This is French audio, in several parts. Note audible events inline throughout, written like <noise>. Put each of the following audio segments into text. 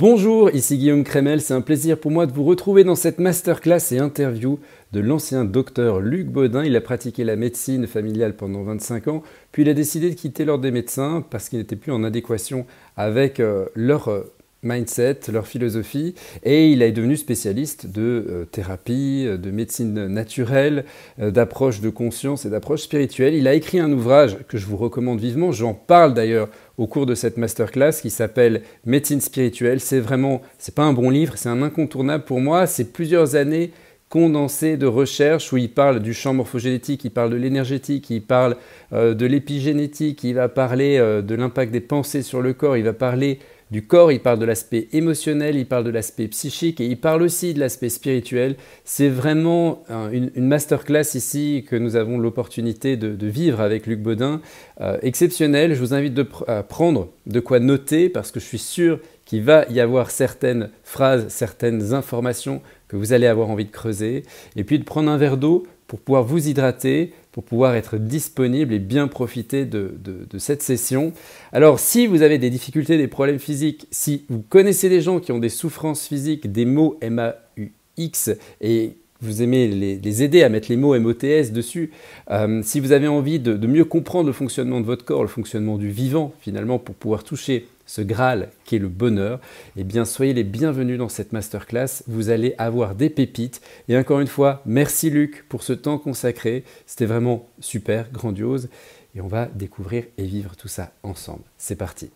Bonjour, ici Guillaume Crémel, c'est un plaisir pour moi de vous retrouver dans cette masterclass et interview de l'ancien docteur Luc Baudin. Il a pratiqué la médecine familiale pendant 25 ans, puis il a décidé de quitter l'ordre des médecins parce qu'il n'était plus en adéquation avec euh, leur euh, mindset, leur philosophie, et il est devenu spécialiste de euh, thérapie, de médecine naturelle, d'approche de conscience et d'approche spirituelle. Il a écrit un ouvrage que je vous recommande vivement, j'en parle d'ailleurs au cours de cette masterclass qui s'appelle Médecine spirituelle. C'est vraiment, c'est pas un bon livre, c'est un incontournable pour moi. C'est plusieurs années condensées de recherche où il parle du champ morphogénétique, il parle de l'énergétique, il parle euh, de l'épigénétique, il va parler euh, de l'impact des pensées sur le corps, il va parler du corps, il parle de l'aspect émotionnel, il parle de l'aspect psychique et il parle aussi de l'aspect spirituel. C'est vraiment une, masterclass ici que nous avons l'opportunité de, vivre avec Luc Baudin, euh, exceptionnel. Je vous invite à prendre de quoi noter parce que je suis sûr qu'il va y avoir certaines phrases, certaines informations que vous allez avoir envie de creuser et puis de prendre un verre d'eau pour pouvoir vous hydrater, pour pouvoir être disponible et bien profiter de, cette session. Alors si vous avez des difficultés, des problèmes physiques, si vous connaissez des gens qui ont des souffrances physiques, des mots M-A-U-X et vous aimez les, aider à mettre les mots MOTS dessus, euh, si vous avez envie de, de mieux comprendre le fonctionnement de votre corps, le fonctionnement du vivant finalement, pour pouvoir toucher ce Graal qui est le bonheur, eh bien soyez les bienvenus dans cette masterclass. Vous allez avoir des pépites. Et encore une fois, merci Luc pour ce temps consacré. C'était vraiment super, grandiose. Et on va découvrir et vivre tout ça ensemble. C'est parti.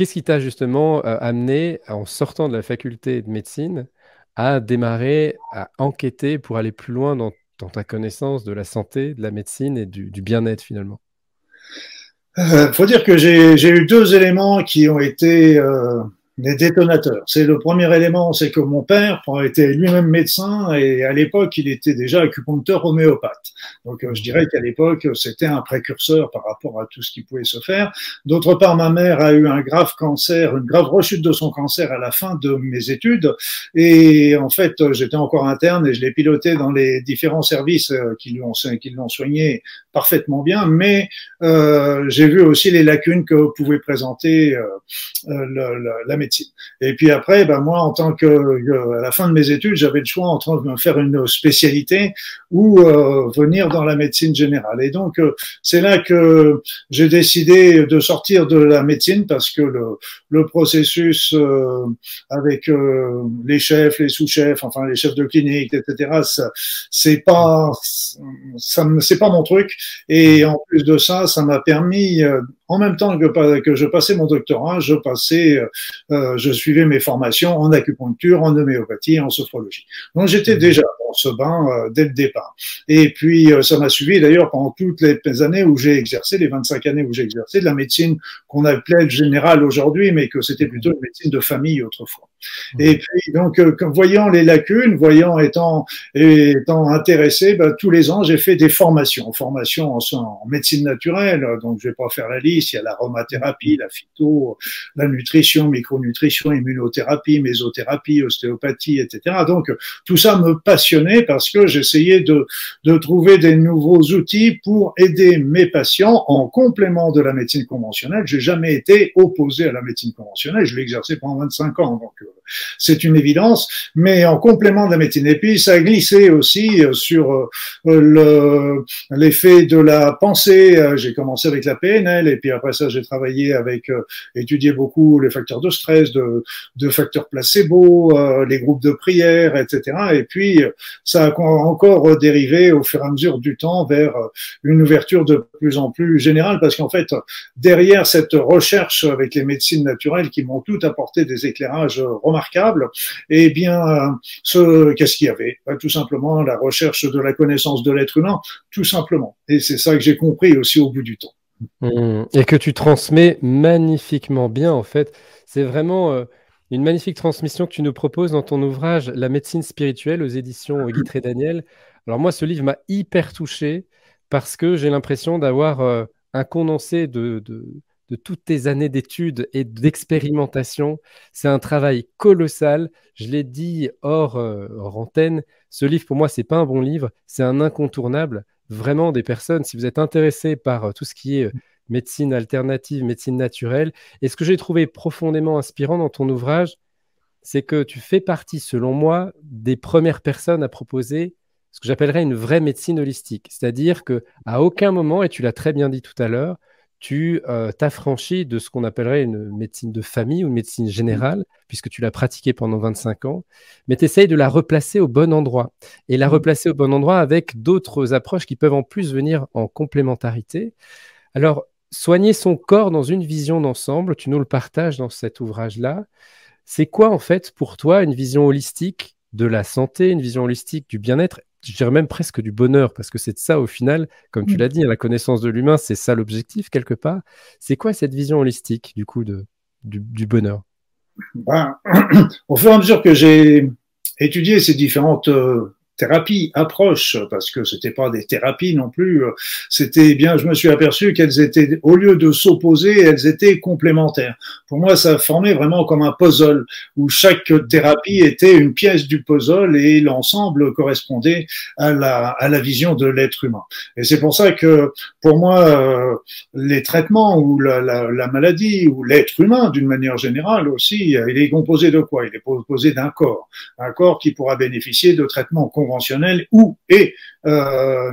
Qu'est-ce qui t'a justement euh, amené, en sortant de la faculté de médecine, à démarrer, à enquêter pour aller plus loin dans, ta connaissance de la santé, de la médecine et du, bien-être finalement? Il euh, faut dire que j'ai eu deux éléments qui ont été euh, des détonateurs. C'est le premier élément, c'est que mon père était lui-même médecin et à l'époque, il était déjà acupuncteur homéopathe. Donc, euh, je dirais qu'à l'époque, c'était un précurseur par rapport à tout ce qui pouvait se faire. D'autre part, ma mère a eu un grave cancer, une grave rechute de son cancer à la fin de mes études. Et en fait, j'étais encore interne et je l'ai piloté dans les différents services euh, qui qui l'ont soigné parfaitement bien. Mais euh, j'ai vu aussi les lacunes que pouvait présenter euh, euh la médecine et puis après, ben moi, en tant que à la fin de mes études, j'avais le choix entre me faire une spécialité ou euh, venir dans la médecine générale. Et donc, euh, c'est là que j'ai décidé de sortir de la médecine parce que le, le processus euh, avec les chefs, les sous-chefs, enfin les chefs de clinique, etc., c'est pas, ça c'est pas mon truc. Et en plus de ça, ça m'a permis en même temps que, que je passais mon doctorat, je passais, euh, je suivais mes formations en acupuncture, en homéopathie, en sophrologie. Donc j'étais mmh. déjà dans ce bain euh, dès le départ. Et puis euh, ça m'a suivi d'ailleurs pendant toutes les années où j'ai exercé, les 25 années où j'ai exercé de la médecine qu'on appelait le général aujourd'hui, mais que c'était plutôt une médecine de famille autrefois. Mmh. Et puis donc, euh, voyant les lacunes, voyant étant étant intéressé, bah, tous les ans j'ai fait des formations, formations en, en médecine naturelle. Donc je vais pas faire la liste il y a l'aromathérapie, la phyto, la nutrition, micronutrition, immunothérapie, mésothérapie, ostéopathie, etc. Donc tout ça me parce que j'essayais de, de trouver des nouveaux outils pour aider mes patients en complément de la médecine conventionnelle. J'ai jamais été opposé à la médecine conventionnelle, je l'ai exercé pendant 25 ans, donc euh, c'est une évidence, mais en complément de la médecine. Puis ça a glissé aussi euh, sur euh, l'effet de la pensée. J'ai commencé avec la PNL et puis après ça, j'ai travaillé avec, euh, étudié beaucoup les facteurs de stress, de, facteurs placebo, euh, les groupes de prière, etc. Et puis, ça a encore dérivé au fur et à mesure du temps vers une ouverture de plus en plus générale, parce qu'en fait, derrière cette recherche avec les médecines naturelles qui m'ont tout apporté des éclairages remarquables, eh bien, ce, qu'est-ce qu'il y avait? Bah, Tout simplement la recherche de la connaissance de l'être humain, tout simplement. Et c'est ça que j'ai compris aussi au bout du temps. Mmh. Et que tu transmets magnifiquement bien, en fait. C'est vraiment euh, une magnifique transmission que tu nous proposes dans ton ouvrage La médecine spirituelle aux éditions Guy Daniel. Alors moi, ce livre m'a hyper touché parce que j'ai l'impression d'avoir euh, un condensé de, de toutes tes années d'études et d'expérimentation. C'est un travail colossal. Je l'ai dit hors, euh, antenne, ce livre pour moi, c'est pas un bon livre, c'est un incontournable. Vraiment, des personnes, si vous êtes intéressé par euh, tout ce qui est euh, médecine alternative, médecine naturelle, et ce que j'ai trouvé profondément inspirant dans ton ouvrage, c'est que tu fais partie, selon moi, des premières personnes à proposer ce que j'appellerais une vraie médecine holistique. C'est-à-dire que à aucun moment, et tu l'as très bien dit tout à l'heure, tu euh, t'affranchis de ce qu'on appellerait une médecine de famille ou une médecine générale, puisque tu l'as pratiquée pendant 25 ans, mais tu essayes de la replacer au bon endroit. Et la mmh. replacer au bon endroit avec d'autres approches qui peuvent en plus venir en complémentarité. Alors, soigner son corps dans une vision d'ensemble, tu nous le partages dans cet ouvrage-là. C'est quoi en fait pour toi une vision holistique de la santé, une vision holistique du bien-être je dirais même presque du bonheur, parce que c'est ça au final, comme tu mm. l'as dit, la connaissance de l'humain, c'est ça l'objectif quelque part. C'est quoi cette vision holistique du coup de, du, bonheur? Ben, <clears throat> Au fur et à mesure que j'ai étudié ces différentes euh, thérapie, approche, parce que c'était pas des thérapies non plus. C'était bien, je me suis aperçu qu'elles étaient, au lieu de s'opposer, elles étaient complémentaires. Pour moi, ça formait vraiment comme un puzzle où chaque thérapie était une pièce du puzzle et l'ensemble correspondait à la, à la vision de l'être humain. Et c'est pour ça que, pour moi, euh, les traitements ou la, la, la maladie ou l'être humain, d'une manière générale aussi, il est composé de quoi? Il est composé d'un corps, un corps qui pourra bénéficier de traitements ou et euh,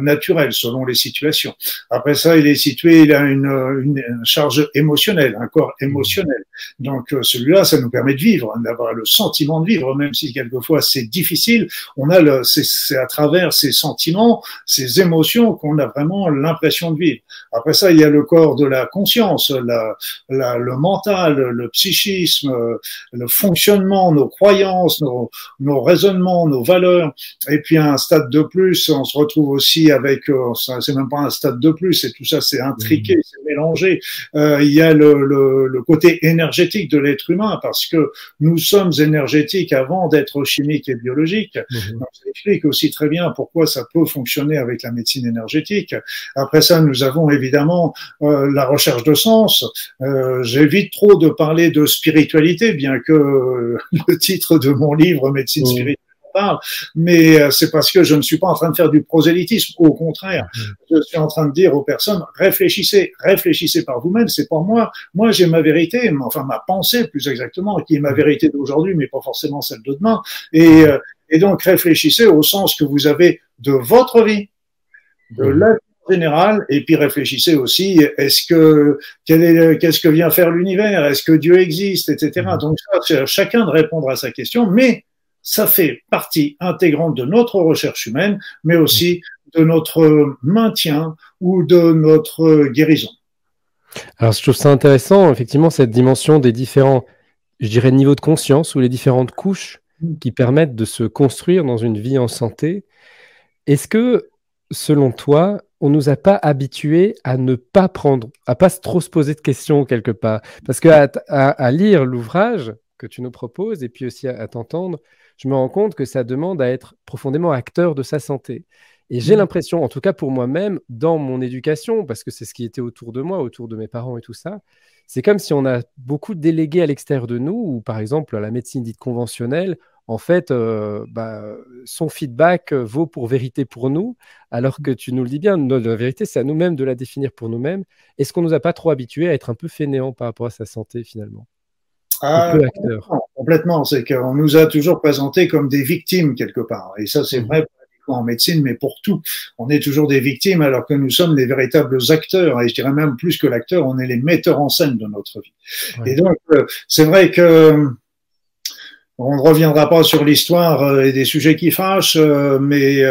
selon les situations. Après ça, il est situé, il a une, charge émotionnelle, un corps émotionnel. Donc euh, celui-là, ça nous permet de vivre, hein, d'avoir le sentiment de vivre, même si quelquefois c'est difficile. On a le, c'est à travers ces sentiments, ces émotions qu'on a vraiment l'impression de vivre. Après ça, il y a le corps de la conscience, la, la, le mental, le psychisme, le fonctionnement, nos croyances, nos, nos raisonnements, nos valeurs. Puis un stade de plus, on se retrouve aussi avec, euh, c'est même pas un stade de plus, et tout ça c'est intriqué, mmh. c'est mélangé. Euh, il y a le, le, le côté énergétique de l'être humain, parce que nous sommes énergétiques avant d'être chimiques et biologiques. Mmh. Donc, ça explique aussi très bien pourquoi ça peut fonctionner avec la médecine énergétique. Après ça, nous avons évidemment euh, la recherche de sens. Euh, J'évite trop de parler de spiritualité, bien que <laughs> le titre de mon livre, Médecine mmh. spirituelle, mais euh, c'est parce que je ne suis pas en train de faire du prosélytisme. Au contraire, je suis en train de dire aux personnes réfléchissez, réfléchissez par vous-même. C'est pas moi. Moi, j'ai ma vérité, enfin ma pensée plus exactement, qui est ma vérité d'aujourd'hui, mais pas forcément celle de demain. Et, euh, et donc réfléchissez au sens que vous avez de votre vie, de mm. la générale, et puis réfléchissez aussi, est-ce que qu'est-ce que vient faire l'univers, est-ce que Dieu existe, etc. Mm. Donc ça, chacun de répondre à sa question, mais ça fait partie intégrante de notre recherche humaine, mais aussi de notre maintien ou de notre guérison. Alors, je trouve ça intéressant, effectivement, cette dimension des différents, je dirais, niveaux de conscience ou les différentes couches qui permettent de se construire dans une vie en santé. Est-ce que, selon toi, on nous a pas habitués à ne pas prendre, à pas trop se poser de questions quelque part? Parce que à, lire l'ouvrage que tu nous proposes et puis aussi à t'entendre, je me rends compte que ça demande à être profondément acteur de sa santé. Et j'ai mmh. l'impression, en tout cas pour moi-même, dans mon éducation, parce que c'est ce qui était autour de moi, autour de mes parents et tout ça, c'est comme si on a beaucoup délégué à l'extérieur de nous, ou par exemple la médecine dite conventionnelle, en fait, euh, bah, son feedback vaut pour vérité pour nous, alors que tu nous le dis bien, la vérité, c'est à nous-mêmes de la définir pour nous-mêmes. Est-ce qu'on ne nous a pas trop habitués à être un peu fainéants par rapport à sa santé finalement? Ah, complètement, c'est qu'on nous a toujours présentés comme des victimes quelque part. Et ça, c'est mmh. vrai en médecine, mais pour tout. On est toujours des victimes alors que nous sommes les véritables acteurs. Et je dirais même plus que l'acteur, on est les metteurs en scène de notre vie. Et donc, euh, c'est vrai que on ne reviendra pas sur l'histoire euh, et des sujets qui fâchent, euh, mais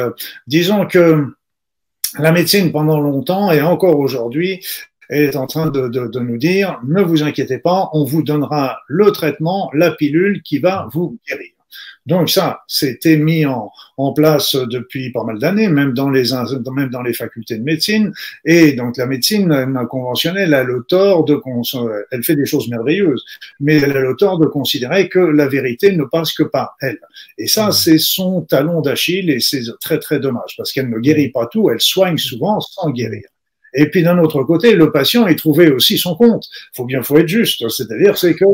disons que la médecine pendant longtemps et encore aujourd'hui est en train de, de, de, nous dire, ne vous inquiétez pas, on vous donnera le traitement, la pilule qui va vous guérir. Donc ça, c'était mis en, en, place depuis pas mal d'années, même dans les même dans les facultés de médecine. Et donc la médecine conventionnelle a le tort de elle fait des choses merveilleuses, mais elle a le tort de considérer que la vérité ne passe que par elle. Et ça, c'est son talon d'Achille et c'est très très dommage parce qu'elle ne guérit pas tout, elle soigne souvent sans guérir. Et puis d'un autre côté, le patient y trouvait aussi son compte. Faut bien, faut être juste. C'est-à-dire, c'est que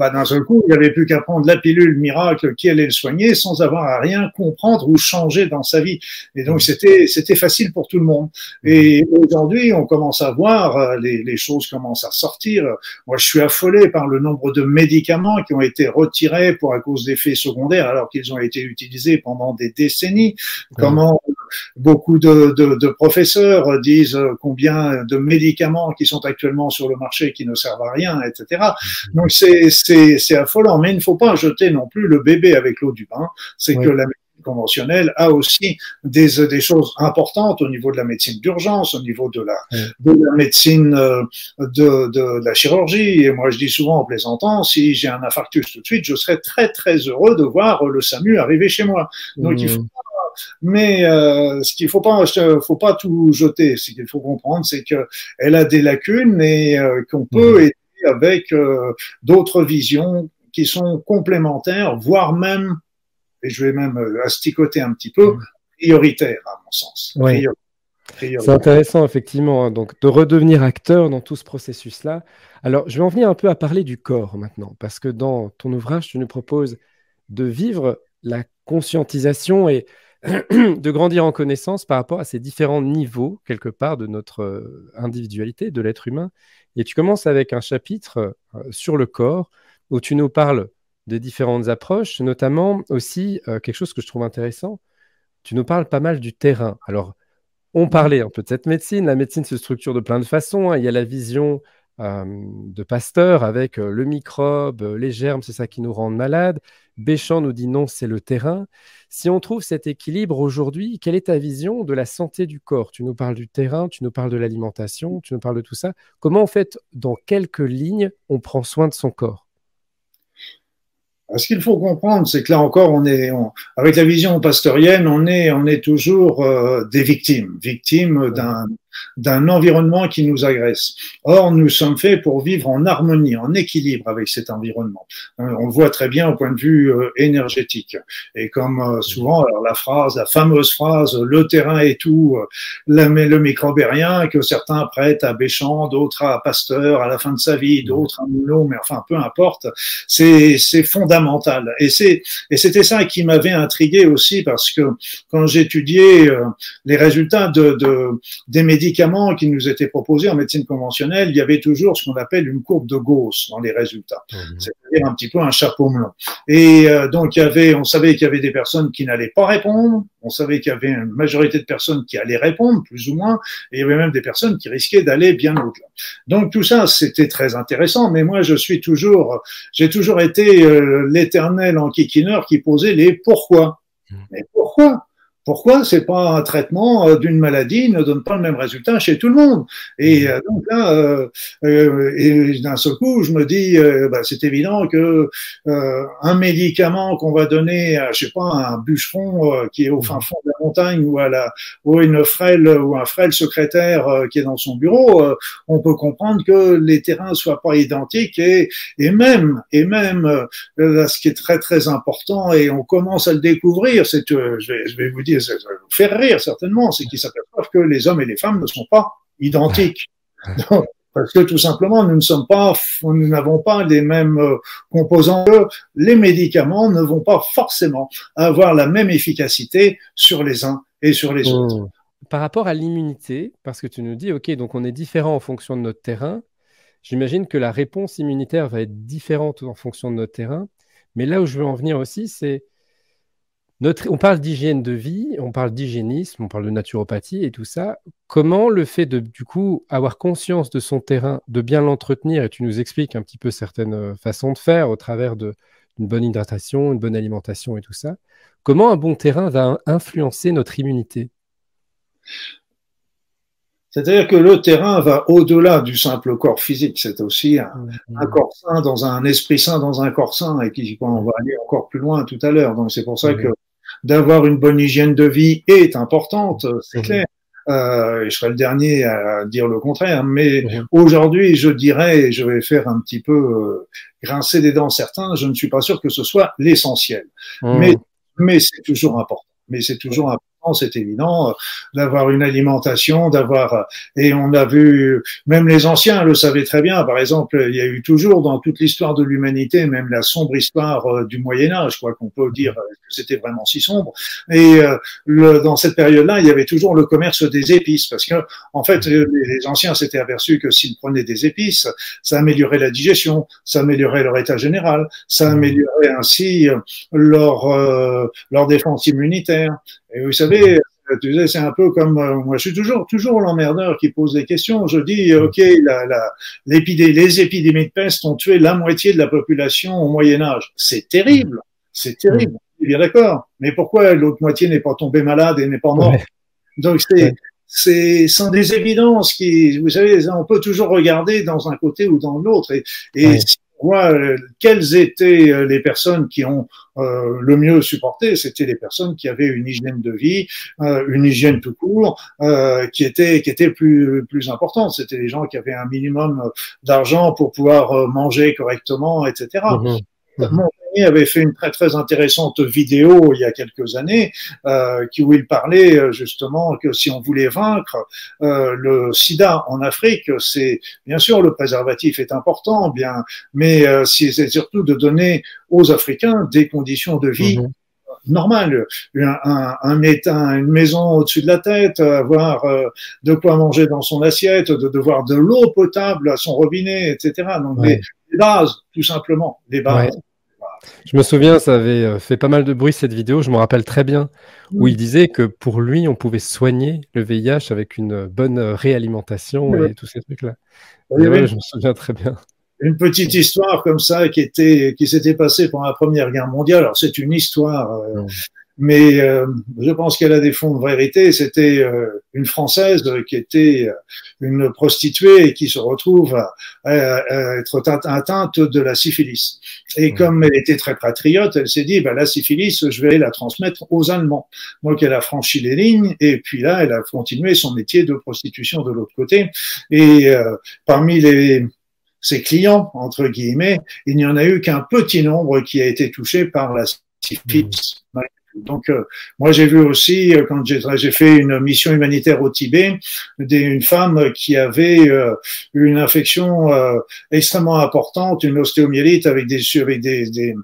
bah, d'un seul coup, il n'y avait plus qu'à prendre la pilule miracle qui allait le soigner sans avoir à rien comprendre ou changer dans sa vie. Et donc, c'était, c'était facile pour tout le monde. Et aujourd'hui, on commence à voir, euh, les, les choses commencent à sortir. Moi, je suis affolé par le nombre de médicaments qui ont été retirés pour à cause d'effets secondaires alors qu'ils ont été utilisés pendant des décennies. Comment beaucoup de, de, de, professeurs disent combien de médicaments qui sont actuellement sur le marché qui ne servent à rien, etc. Donc, c'est, c'est affolant, mais il ne faut pas jeter non plus le bébé avec l'eau du bain. C'est que la médecine conventionnelle a aussi des, des choses importantes au niveau de la médecine d'urgence, au niveau de la, de la médecine euh, de, de, la chirurgie. Et moi, je dis souvent en plaisantant, si j'ai un infarctus tout de suite, je serais très très heureux de voir le SAMU arriver chez moi. Donc il faut mais euh, ce qu'il faut pas, faut pas tout jeter. Ce qu'il faut comprendre, c'est que elle a des lacunes et euh, qu'on peut aider avec euh, d'autres visions qui sont complémentaires, voire même, et je vais même asticoter un petit peu, prioritaires à mon sens. C'est intéressant, effectivement, hein, donc de redevenir acteur dans tout ce processus-là. Alors, je vais en venir un peu à parler du corps maintenant, parce que dans ton ouvrage, tu nous proposes de vivre la conscientisation et <clears throat> de grandir en connaissance par rapport à ces différents niveaux, quelque part, de notre euh, individualité, de l'être humain, et tu commences avec un chapitre euh, sur le corps où tu nous parles des différentes approches, notamment aussi euh, quelque chose que je trouve intéressant. Tu nous parles pas mal du terrain. Alors, on parlait un peu de cette médecine. La médecine se structure de plein de façons. Hein. Il y a la vision de Pasteur avec le microbe, les germes, c'est ça qui nous rend malades. Béchamp nous dit non, c'est le terrain. Si on trouve cet équilibre aujourd'hui, quelle est ta vision de la santé du corps? Tu nous parles du terrain, tu nous parles de l'alimentation, tu nous parles de tout ça. Comment en fait, dans quelques lignes, on prend soin de son corps? Ce qu'il faut comprendre, c'est que là encore, on est, avec la vision pasteurienne, on est, on est toujours euh, des victimes, victimes d'un d'un environnement qui nous agresse. Or, nous sommes faits pour vivre en harmonie, en équilibre avec cet environnement. Euh, on le voit très bien au point de vue euh, énergétique. Et comme euh, souvent, alors la phrase, la fameuse phrase, le terrain est tout, le microbe est rien, que certains prêtent à Béchamp, d'autres à Pasteur à la fin de sa vie, d'autres à Moulot, mais enfin, peu importe. C'est, fondamental. Et c'est, et c'était ça qui m'avait intrigué aussi parce que quand j'étudiais les résultats de, de des médicaments médicaments qui nous étaient proposés en médecine conventionnelle, il y avait toujours ce qu'on appelle une courbe de Gauss dans les résultats, mhm. c'est-à-dire un petit peu un chapeau melon. Et euh, donc il y avait, on savait qu'il y avait des personnes qui n'allaient pas répondre, on savait qu'il y avait une majorité de personnes qui allaient répondre, plus ou moins, et il y avait même des personnes qui risquaient d'aller bien au-delà. Donc tout ça, c'était très intéressant, mais moi je suis toujours, j'ai toujours été euh, l'éternel enquiquineur qui posait les pourquoi. Mhm. Mais pourquoi? Pourquoi c'est pas un traitement euh, d'une maladie ne donne pas le même résultat chez tout le monde? Et mmh. euh, donc là, euh, euh, et d'un seul coup, je me dis, bah, c'est évident que un médicament qu'on va donner à, je sais pas, un bûcheron qui est au fin fond de la montagne ou à la ou une frêle ou un frêle secrétaire qui est dans son bureau, on peut comprendre que les terrains soient pas identiques et et même et même là, ce qui est très très important et on commence à le découvrir, c'est je vais je vais vous dire ça va vous faire rire certainement, c'est qu'ils s'aperçoivent que les hommes et les femmes ne sont pas identiques. parce que tout simplement, nous ne sommes pas, nous n'avons pas les mêmes euh, composants. Les médicaments ne vont pas forcément avoir la même efficacité sur les uns et sur les autres. Mmh. Par rapport à l'immunité, parce que tu nous dis, OK, donc on est différent en fonction de notre terrain, j'imagine que la réponse immunitaire va être différente en fonction de notre terrain. Mais là où je veux en venir aussi, c'est on parle d'hygiène de vie, on parle d'hygiénisme, on parle de naturopathie et tout ça. Comment le fait de, du coup, avoir conscience de son terrain, de bien l'entretenir, et tu nous expliques un petit peu certaines euh, façons de faire au travers d'une bonne hydratation, une bonne alimentation et tout ça, comment un bon terrain va influencer notre immunité? C'est-à-dire que le terrain va au-delà du simple corps physique. C'est aussi un, un, corps sain dans un esprit sain dans un corps sain et qui, on va aller encore plus loin tout à l'heure. Donc c'est pour ça que d'avoir une bonne hygiène de vie est importante, c'est mhm. clair. Euh, je serai le dernier à dire le contraire, mais mhm. aujourd'hui, je dirais, je vais faire un petit peu euh, grincer des dents certains, je ne suis pas sûr que ce soit l'essentiel. Mhm. Mais, mais c'est toujours important. Mais c'est toujours important. C'est évident, d'avoir une alimentation, d'avoir et on a vu même les anciens le savaient très bien. Par exemple, il y a eu toujours dans toute l'histoire de l'humanité, même la sombre histoire euh, du Moyen Âge, quoi qu'on peut dire que c'était vraiment si sombre. Et euh, le, dans cette période-là, il y avait toujours le commerce des épices, parce que en fait, les anciens s'étaient aperçus que s'ils prenaient des épices, ça améliorait la digestion, ça améliorait leur état général, ça améliorait ainsi leur leur défense immunitaire. Et vous savez, tu c'est un peu comme euh, moi, je suis toujours toujours l'emmerdeur qui pose des questions. Je dis, ok, la, la, les épidémies de peste ont tué la moitié de la population au Moyen Âge. C'est terrible, c'est terrible. Je bien d'accord. Mais pourquoi l'autre moitié n'est pas tombée malade et n'est pas morte? Donc c'est c'est sont des évidences qui, vous savez, on peut toujours regarder dans un côté ou dans l'autre. Et, euh, quelles étaient euh, les personnes qui ont euh, le mieux supporté, c'était les personnes qui avaient une hygiène de vie, une hygiène tout court, qui était qui était plus plus importante. C'était les gens qui avaient un minimum d'argent pour pouvoir manger correctement, etc. Montagnier avait fait une très très intéressante vidéo il y a quelques années euh, qui, où il parlait euh, justement que si on voulait vaincre euh, le sida en Afrique, c'est bien sûr le préservatif est important, bien, mais euh, c'est surtout de donner aux Africains des conditions de vie mhm. normales, un, un, un, état, une maison au-dessus de la tête, avoir euh, de quoi manger dans son assiette, de devoir de l'eau potable à son robinet, etc. Donc les, bases, tout simplement, les bases. Je me souviens, ça avait euh, fait pas mal de bruit cette vidéo, je me rappelle très bien, où il disait que pour lui, on pouvait soigner le VIH avec une bonne euh, réalimentation et tous ces trucs-là. je me souviens très bien. Une petite histoire comme ça qui était qui s'était passée pendant la Première Guerre mondiale. Alors c'est une histoire euh, mais euh, je pense qu'elle a des fonds de vérité. C'était euh, une Française qui était euh, une prostituée et qui se retrouve à, être atteinte de la syphilis. Et comme elle était très patriote, elle s'est dit, bah, la syphilis, je vais la transmettre aux Allemands. Donc elle a franchi les lignes et puis là, elle a continué son métier de prostitution de l'autre côté. Et parmi les ses clients, entre guillemets, il n'y en a eu qu'un petit nombre qui a été touché par la syphilis. Mmh. Donc, euh, moi, j'ai vu aussi, euh, quand j'ai fait une mission humanitaire au Tibet, des, une femme qui avait euh, une infection extrêmement importante, une ostéomyélite avec des, avec des, des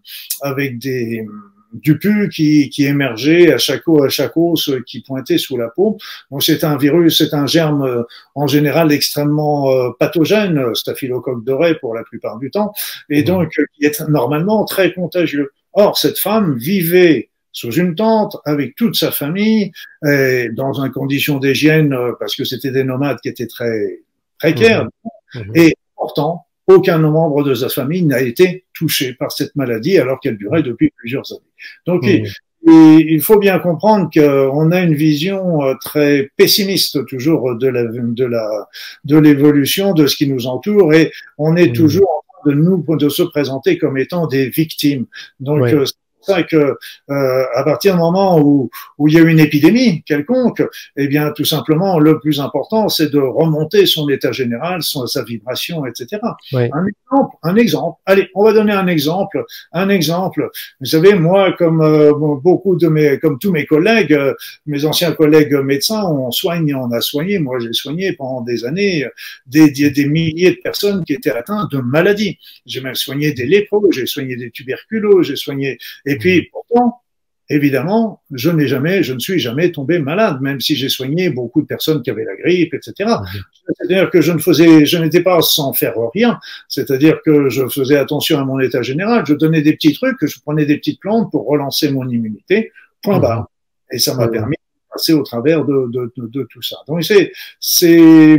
avec des du pu qui, qui émergeait à chaque, à chaque os qui pointait sous la peau. Donc c'est un virus, c'est un germe en général extrêmement pathogène, staphylocoque doré pour la plupart du temps, et mmh. donc qui est normalement très contagieux. Or cette femme vivait sous une tente avec toute sa famille, et dans une condition d'hygiène, euh, parce que c'était des nomades qui étaient très précaires. Mmh. Mmh. Et pourtant, aucun membre de sa famille n'a été touché par cette maladie alors qu'elle durait depuis plusieurs années. Donc, mmh. il, faut bien comprendre qu'on a une vision euh, très pessimiste toujours de la de la de l'évolution de ce qui nous entoure et on est toujours en train de nous de se présenter comme étant des victimes. Donc euh, ça que euh, à partir du moment où, où il y a une épidémie quelconque, eh bien tout simplement le plus important c'est de remonter son état général, son, sa vibration, etc. Un exemple, un exemple. Allez, on va donner un exemple. Un exemple. Vous savez, moi, comme euh, beaucoup de mes, comme tous mes collègues, euh, mes anciens collègues médecins, on soigne, on a soigné. Moi, j'ai soigné pendant des années des, des, des, milliers de personnes qui étaient atteintes de maladies. J'ai même soigné des lépreux, j'ai soigné des tuberculeux, j'ai soigné et et puis, pourtant, évidemment, je n'ai jamais, je ne suis jamais tombé malade, même si j'ai soigné beaucoup de personnes qui avaient la grippe, etc. C'est-à-dire que je ne faisais, je n'étais pas sans faire rien. C'est-à-dire que je faisais attention à mon état général. Je donnais des petits trucs, je prenais des petites plantes pour relancer mon immunité. Point barre. Et ça m'a permis de passer au travers de, de, de, de tout ça. Donc c'est, c'est,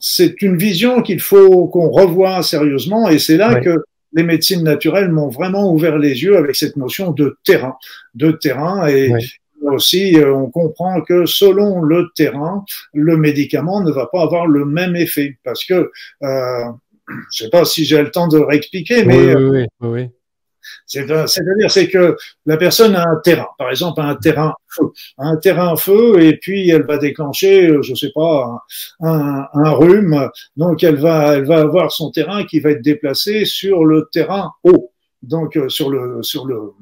c'est une vision qu'il faut qu'on revoie sérieusement. Et c'est là que les médecines naturelles m'ont vraiment ouvert les yeux avec cette notion de terrain, de terrain. Et aussi euh, on comprend que selon le terrain, le médicament ne va pas avoir le même effet. Parce que euh, je sais pas si j'ai le temps de réexpliquer, mais oui, oui, oui. C'est-à-dire, c'est que la personne a un terrain, par exemple un terrain feu, un terrain feu, et puis elle va déclencher, euh, je sais pas, un, un, rhume. Donc elle va, elle va avoir son terrain qui va être déplacé sur le terrain haut, donc euh, sur le, sur le,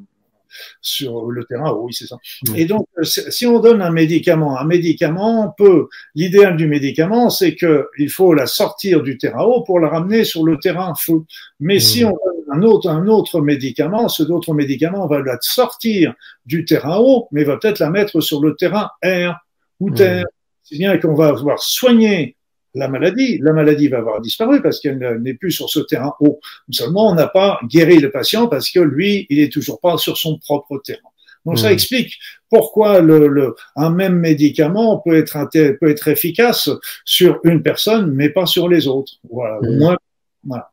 sur le terrain. Oui, c'est ça. Et donc, si on donne un médicament, un médicament peut, l'idéal du médicament, c'est que il faut la sortir du terrain haut pour la ramener sur le terrain feu. Mais si on donne un autre, un autre médicament, ce autre médicament va la sortir du terrain haut, mais va peut-être la mettre sur le terrain air ou terre. C'est bien qu'on va avoir soigné la maladie. La maladie va avoir disparu parce qu'elle n'est plus sur ce terrain haut. Seulement, on n'a pas guéri le patient parce que lui, il est toujours pas sur son propre terrain. Donc ça explique pourquoi le, un même médicament peut être, peut être efficace sur une personne, mais pas sur les autres. Voilà. voilà.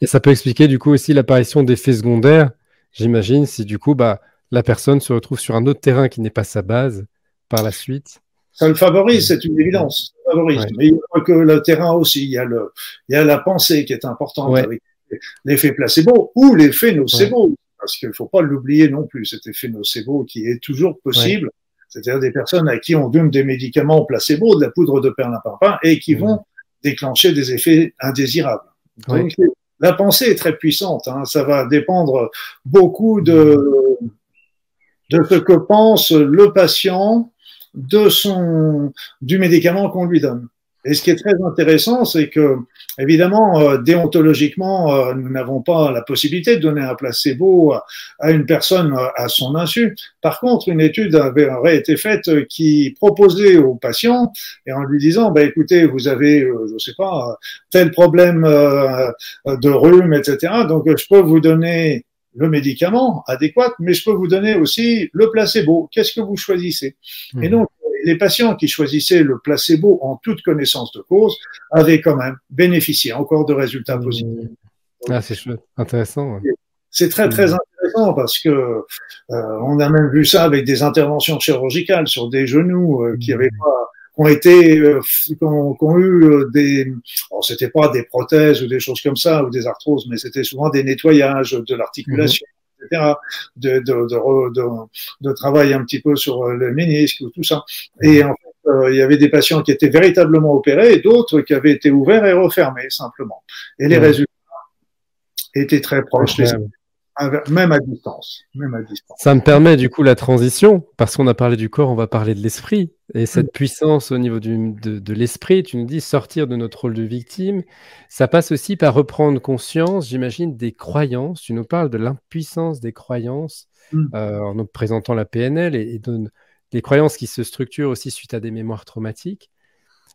Et ça peut expliquer du coup aussi l'apparition d'effets secondaires, j'imagine, si du coup bah, la personne se retrouve sur un autre terrain qui n'est pas sa base par la suite. Ça le favorise, c'est une évidence. Ça favorise. Mais il n'y a que le terrain aussi. Il y a, le, il y a la pensée qui est importante avec l'effet placebo ou l'effet nocebo. Parce qu'il ne faut pas l'oublier non plus, cet effet nocebo qui est toujours possible. C'est-à-dire des personnes à qui on donne des médicaments placebo, de la poudre de perlimpinpin, et qui vont déclencher des effets indésirables. Donc, la pensée est très puissante. Hein. Ça va dépendre beaucoup de, de ce que pense le patient, de son, du médicament qu'on lui donne. Et ce qui est très intéressant, c'est que, évidemment, euh, déontologiquement, euh, nous n'avons pas la possibilité de donner un placebo à, une personne euh, à son insu. Par contre, une étude avait, aurait été faite qui proposait au patient, et en lui disant, bah, écoutez, vous avez, je sais pas, tel problème de rhume, etc. Donc, je peux vous donner le médicament adéquat, mais je peux vous donner aussi le placebo. Qu'est-ce que vous choisissez Et mmh. donc, les patients qui choisissaient le placebo en toute connaissance de cause avaient quand même bénéficié encore de résultats positifs. Mmh. Ah, c'est intéressant. C'est très très mmh. intéressant parce que euh, on a même vu ça avec des interventions chirurgicales sur des genoux euh, qui avaient pas ont été, euh, qui ont, eu euh, des, bon, c'était pas des prothèses ou des choses comme ça ou des arthroses, mais c'était souvent des nettoyages de l'articulation. etc., de, de, de, de, travail un petit peu sur le ménisque ou tout ça. Et en fait, euh, il y avait des patients qui étaient véritablement opérés et d'autres qui avaient été ouverts et refermés simplement. Et les résultats étaient très proches même à distance. Même à distance. Ça me permet du coup la transition, parce qu'on a parlé du corps, on va parler de l'esprit. Et cette puissance au niveau du, de, de l'esprit, tu nous dis sortir de notre rôle de victime, ça passe aussi par reprendre conscience, j'imagine, des croyances. Tu nous parles de l'impuissance des croyances mm. euh, en nous présentant la PNL et, et de, des croyances qui se structurent aussi suite à des mémoires traumatiques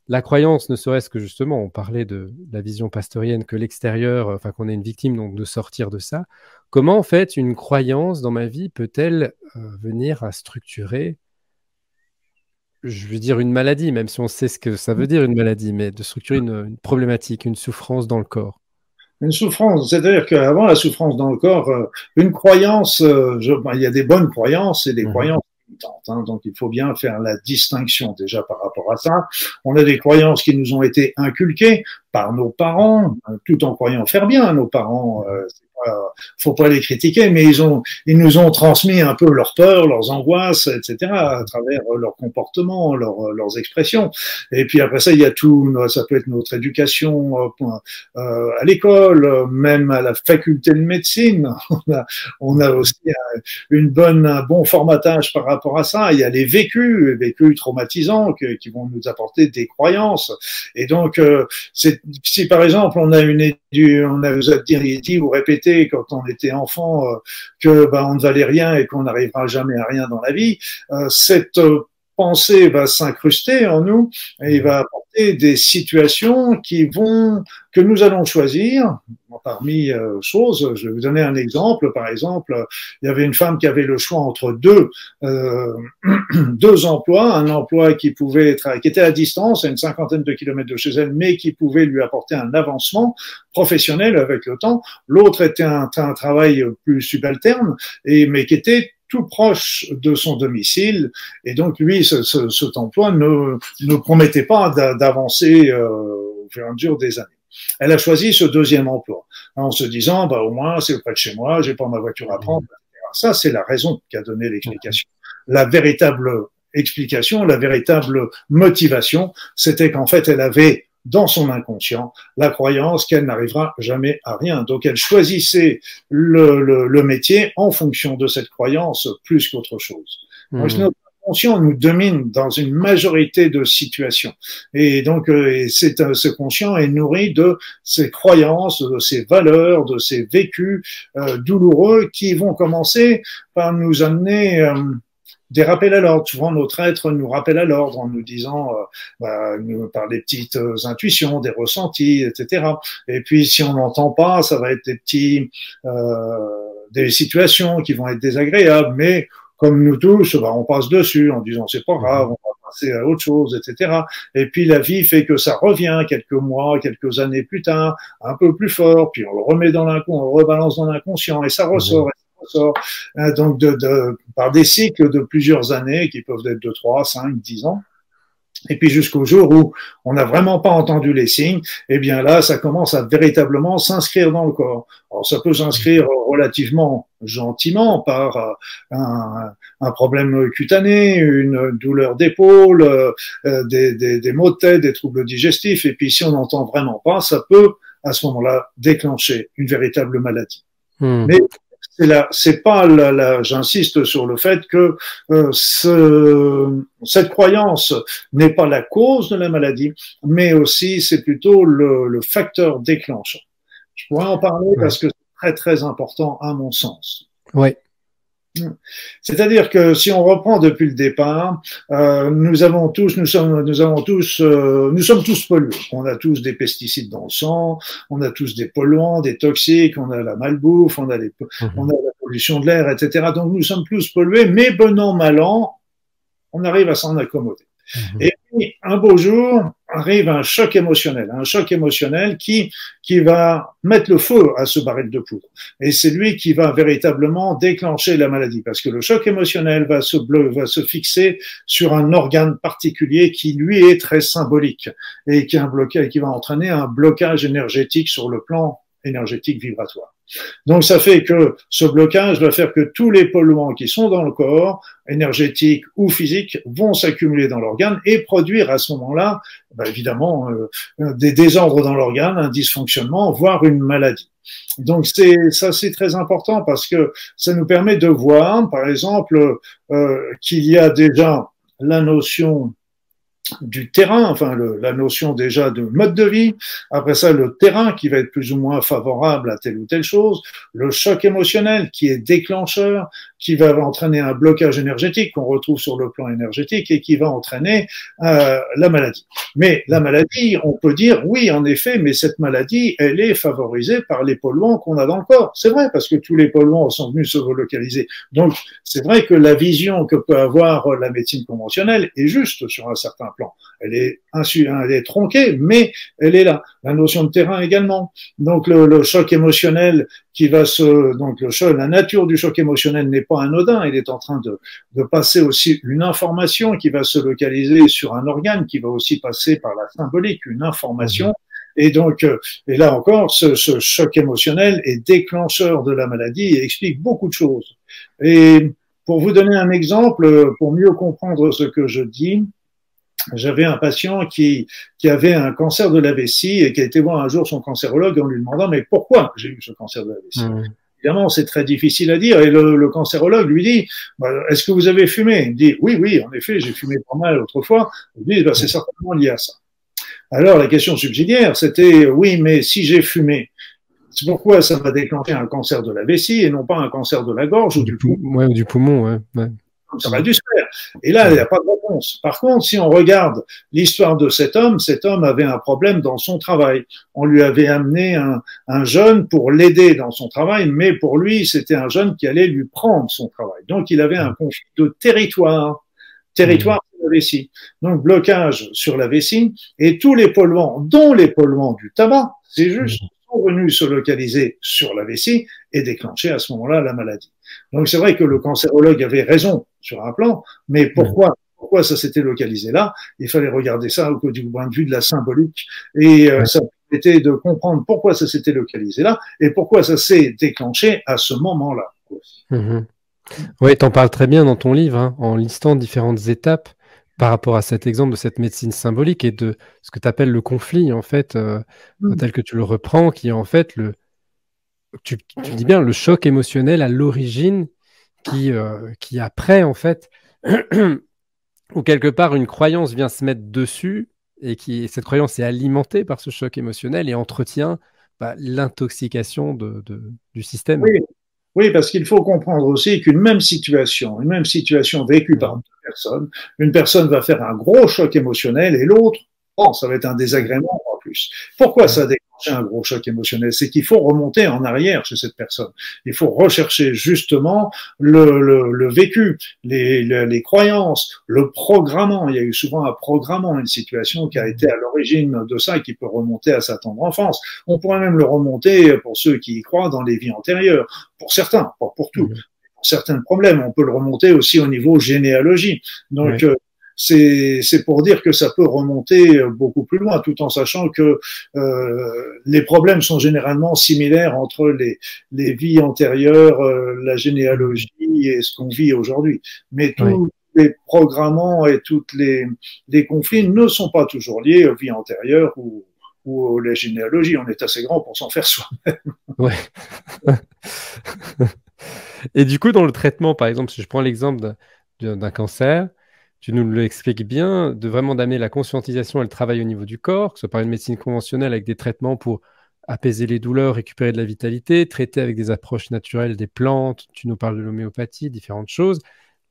la croyance, ne serait-ce que justement, on parlait de la vision pastorienne, que l'extérieur, enfin qu'on est une victime, donc de sortir de ça. Comment en fait une croyance dans ma vie peut-elle euh, venir à structurer, je veux dire une maladie, même si on sait ce que ça veut dire une maladie, mais de structurer une, problématique, une souffrance dans le corps. Une souffrance, c'est-à-dire qu'avant la souffrance dans le corps, euh, une croyance, euh, ben, il y a des bonnes croyances et des mmh croyances Hein. donc il faut bien faire la distinction déjà par rapport à ça. On a des croyances qui nous ont été inculquées par nos parents, tout en croyant faire bien. Nos parents, euh, faut pas les critiquer, mais ils ont, ils nous ont transmis un peu leurs peurs, leurs angoisses, etc. à travers leur comportement, leur, leurs expressions. Et puis après ça, il y a tout, ça peut être notre éducation euh, euh à l'école, même à la faculté de médecine. <laughs> On a, on a aussi une bonne, un bon formatage par rapport à ça. Il y a les vécus, les vécus traumatisants qui vont nous apporter des croyances. Et donc, euh, si par exemple on a une, on a dit ou répété quand on était enfant euh, que ben, on ne valait rien et qu'on n'arrivera jamais à rien dans la vie, euh, cette euh, va s'incruster en nous et il va apporter des situations qui vont que nous allons choisir parmi euh, choses. Je vais vous donner un exemple. Par exemple, il y avait une femme qui avait le choix entre deux euh, <clears throat> deux emplois, un emploi qui pouvait être qui était à distance, à une cinquantaine de kilomètres de chez elle, mais qui pouvait lui apporter un avancement professionnel avec le temps. L'autre était un, un travail plus subalterne et mais qui était tout proche de son domicile. Et donc, lui, ce, ce, cet emploi ne, ne promettait pas d'avancer euh, au fur et à mesure des années. Elle a choisi ce deuxième emploi en se disant, bah, au moins, c'est près de chez moi, j'ai pas ma voiture à prendre. Ça, c'est la raison qui a donné l'explication. La véritable explication, la véritable motivation, c'était qu'en fait, elle avait dans son inconscient la croyance qu'elle n'arrivera jamais à rien. Donc elle choisissait le, le, le métier en fonction de cette croyance plus qu'autre chose. Mmh. notre inconscient nous domine dans une majorité de situations. Et donc, euh, c'est, ce conscient est nourri de ces croyances, de ces valeurs, de ces vécus euh, douloureux qui vont commencer par nous amener euh, des rappels à l'ordre. Souvent, notre être nous rappelle à l'ordre en nous disant, euh, bah, nous, par des petites euh, intuitions, des ressentis, etc. Et puis, si on n'entend pas, ça va être des petits, euh, des situations qui vont être désagréables, mais comme nous tous, bah, on passe dessus en disant c'est pas grave, on va passer à autre chose, etc. Et puis la vie fait que ça revient quelques mois, quelques années plus tard, un peu plus fort, puis on le remet dans l'inconscient, on le rebalance dans l'inconscient et ça ressort. Hein, donc de, de, par des cycles de plusieurs années qui peuvent être de 3, 5, 10 ans. Et puis jusqu'au jour où on n'a vraiment pas entendu les signes, eh bien là, ça commence à véritablement s'inscrire dans le corps. Alors ça peut s'inscrire relativement gentiment par euh, un, un, problème cutané, une douleur d'épaule, euh, des, des, des maux de tête, des troubles digestifs. Et puis si on n'entend vraiment pas, ça peut à ce moment-là déclencher une véritable maladie. Hmm. Mais c'est pas la, j'insiste sur le fait que euh, ce, cette croyance n'est pas la cause de la maladie, mais aussi c'est plutôt le, le, facteur déclenchant. Je pourrais en parler parce que c'est très très important à mon sens. Oui. C'est-à-dire que si on reprend depuis le départ, euh, nous avons tous, nous sommes, nous avons tous, euh, nous sommes tous pollués. On a tous des pesticides dans le sang, on a tous des polluants, des toxiques, on a la malbouffe, on a, les, mhm. on a la pollution de l'air, etc. Donc nous sommes tous pollués, mais bon an mal an, on arrive à s'en accommoder. Mhm. Et puis, un beau jour, arrive un choc émotionnel, un choc émotionnel qui, qui va mettre le feu à ce baril de poudre. Et c'est lui qui va véritablement déclencher la maladie, parce que le choc émotionnel va se, va se fixer sur un organe particulier qui, lui, est très symbolique et qui, un qui va entraîner un blocage énergétique sur le plan énergétique vibratoire. Donc ça fait que ce blocage va faire que tous les polluants qui sont dans le corps, énergétiques ou physiques, vont s'accumuler dans l'organe et produire à ce moment-là, bah, évidemment, euh, des désordres dans l'organe, un dysfonctionnement, voire une maladie. Donc c'est ça c'est très important parce que ça nous permet de voir, par exemple, euh, qu'il y a déjà la notion du terrain, enfin la notion déjà de mode de vie, après ça le terrain qui va être plus ou moins favorable à telle ou telle chose, le choc émotionnel qui est déclencheur, qui va entraîner un blocage énergétique qu'on retrouve sur le plan énergétique et qui va entraîner euh, la maladie. Mais la maladie, on peut dire oui en effet, mais cette maladie, elle est favorisée par les polluants qu'on a dans le corps. C'est vrai parce que tous les polluants sont venus se relocaliser. Donc c'est vrai que la vision que peut avoir la médecine conventionnelle est juste sur un certain plan. Elle est, elle est tronquée, mais elle est là. La notion de terrain également. Donc le, le choc émotionnel qui va se, donc le choc, la nature du choc émotionnel n'est pas anodin. Il est en train de, de passer aussi une information qui va se localiser sur un organe, qui va aussi passer par la symbolique, une information. Et donc, euh, et là encore, ce, ce, choc émotionnel est déclencheur de la maladie et explique beaucoup de choses. Et pour vous donner un exemple, pour mieux comprendre ce que je dis, j'avais un patient qui, qui avait un cancer de la vessie et qui a été voir un jour son cancérologue en lui demandant mais pourquoi j'ai eu ce cancer de la vessie? Mmh. Évidemment, c'est très difficile à dire. Et le, le cancérologue lui dit bah, Est-ce que vous avez fumé? Il dit Oui, oui, en effet, j'ai fumé pas mal autrefois. Il dit bah, C'est certainement lié à ça. Alors, la question subsidiaire, c'était Oui, mais si j'ai fumé, c'est pourquoi ça va déclencher un cancer de la vessie et non pas un cancer de la gorge ou du, poumon? Ouais, du poumon, ouais. ouais ça dû se faire. Et là, il n'y a pas de réponse. Par contre, si on regarde l'histoire de cet homme, cet homme avait un problème dans son travail. On lui avait amené un, un jeune pour l'aider dans son travail, mais pour lui, c'était un jeune qui allait lui prendre son travail. Donc, il avait un conflit de territoire. Territoire sur la vessie. Donc, blocage sur la vessie et tous les polluants, dont les polluants du tabac, c'est juste, sont venus se localiser sur la vessie et déclencher à ce moment-là la maladie. Donc c'est vrai que le cancérologue avait raison sur un plan, mais pourquoi pourquoi ça s'était localisé là? Il fallait regarder ça au du point de vue de la symbolique et euh, ça permettait de comprendre pourquoi ça s'était localisé là et pourquoi ça s'est déclenché à ce moment-là. Mmh oui, tu en parles très bien dans ton livre, hein, en listant différentes étapes par rapport à cet exemple de cette médecine symbolique et de ce que tu appelles le conflit, en fait, mmh. tel que tu le reprends, qui est en fait le, tu, dis bien, le choc émotionnel à l'origine qui, qui après, en fait, <clears throat> ou quelque part une croyance vient se mettre dessus et qui cette croyance est alimentée par ce choc émotionnel et entretient bah, l'intoxication de, du système. Oui, parce qu'il faut comprendre aussi qu'une même situation, une même situation vécue par deux personnes, une personne va faire un gros choc émotionnel et l'autre, oh, ça va être un désagrément en plus. Pourquoi ça un gros choc émotionnel, c'est qu'il faut remonter en arrière chez cette personne. Il faut rechercher justement le, le, le vécu, les, les, croyances, le programmant. Il y a eu souvent un programmant, une situation qui a été à l'origine de ça et qui peut remonter à sa tendre enfance. On pourrait même le remonter pour ceux qui y croient dans les vies antérieures, pour certains, pas pour tous. Pour certains problèmes, on peut le remonter aussi au niveau généalogie. Donc, euh, c'est pour dire que ça peut remonter euh, beaucoup plus loin, tout en sachant que euh, les problèmes sont généralement similaires entre les, les vies antérieures, euh, la généalogie et ce qu'on vit aujourd'hui. Mais tous les programmements et tous les, les conflits ne sont pas toujours liés aux vies antérieures ou, ou à la généalogie. On est assez grand pour s'en faire soi-même. Ouais. <laughs> et du coup, dans le traitement, par exemple, si je prends l'exemple d'un cancer, tu nous l'expliques bien, de vraiment d'amener la conscientisation et le travail au niveau du corps, que ce soit par une médecine conventionnelle avec des traitements pour apaiser les douleurs, récupérer de la vitalité, traiter avec des approches naturelles des plantes, tu nous parles de l'homéopathie, différentes choses.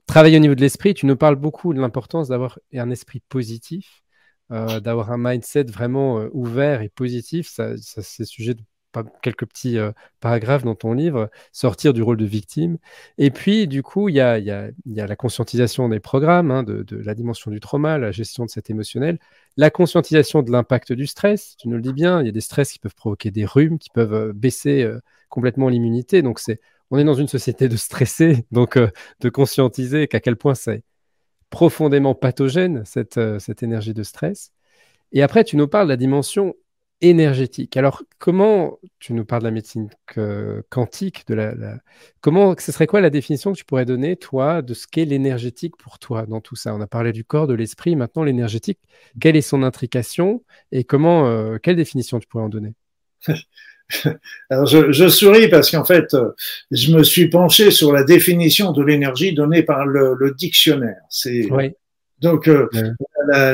Travailler au niveau de l'esprit, tu nous parles beaucoup de l'importance d'avoir un esprit positif, euh, d'avoir un mindset vraiment euh, ouvert et positif. Ça, c'est sujet quelques petits euh, paragraphes dans ton livre, sortir du rôle de victime. Et puis, du coup, il y a, y, a, y a, la conscientisation des programmes, hein, de, la dimension du trauma, la gestion de cet émotionnel, la conscientisation de l'impact du stress, tu nous le dis bien, il y a des stress qui peuvent provoquer des rhumes, qui peuvent euh, baisser euh, complètement l'immunité. Donc, c'est, on est dans une société de stressés, <laughs> donc de conscientiser qu'à quel point c'est profondément pathogène, cette, cette énergie de stress. Et après, tu nous parles de la dimension énergétique. Alors, comment, tu nous parles de la médecine quantique, de la, comment, ce serait quoi la définition que tu pourrais donner, toi, de ce qu'est l'énergétique pour toi dans tout ça? On a parlé du corps, de l'esprit, maintenant l'énergétique, quelle est son intrication et comment, euh, quelle définition tu pourrais en donner? <laughs> Alors je, souris parce qu'en fait, je me suis penché sur la définition de l'énergie donnée par le, dictionnaire. C'est donc euh,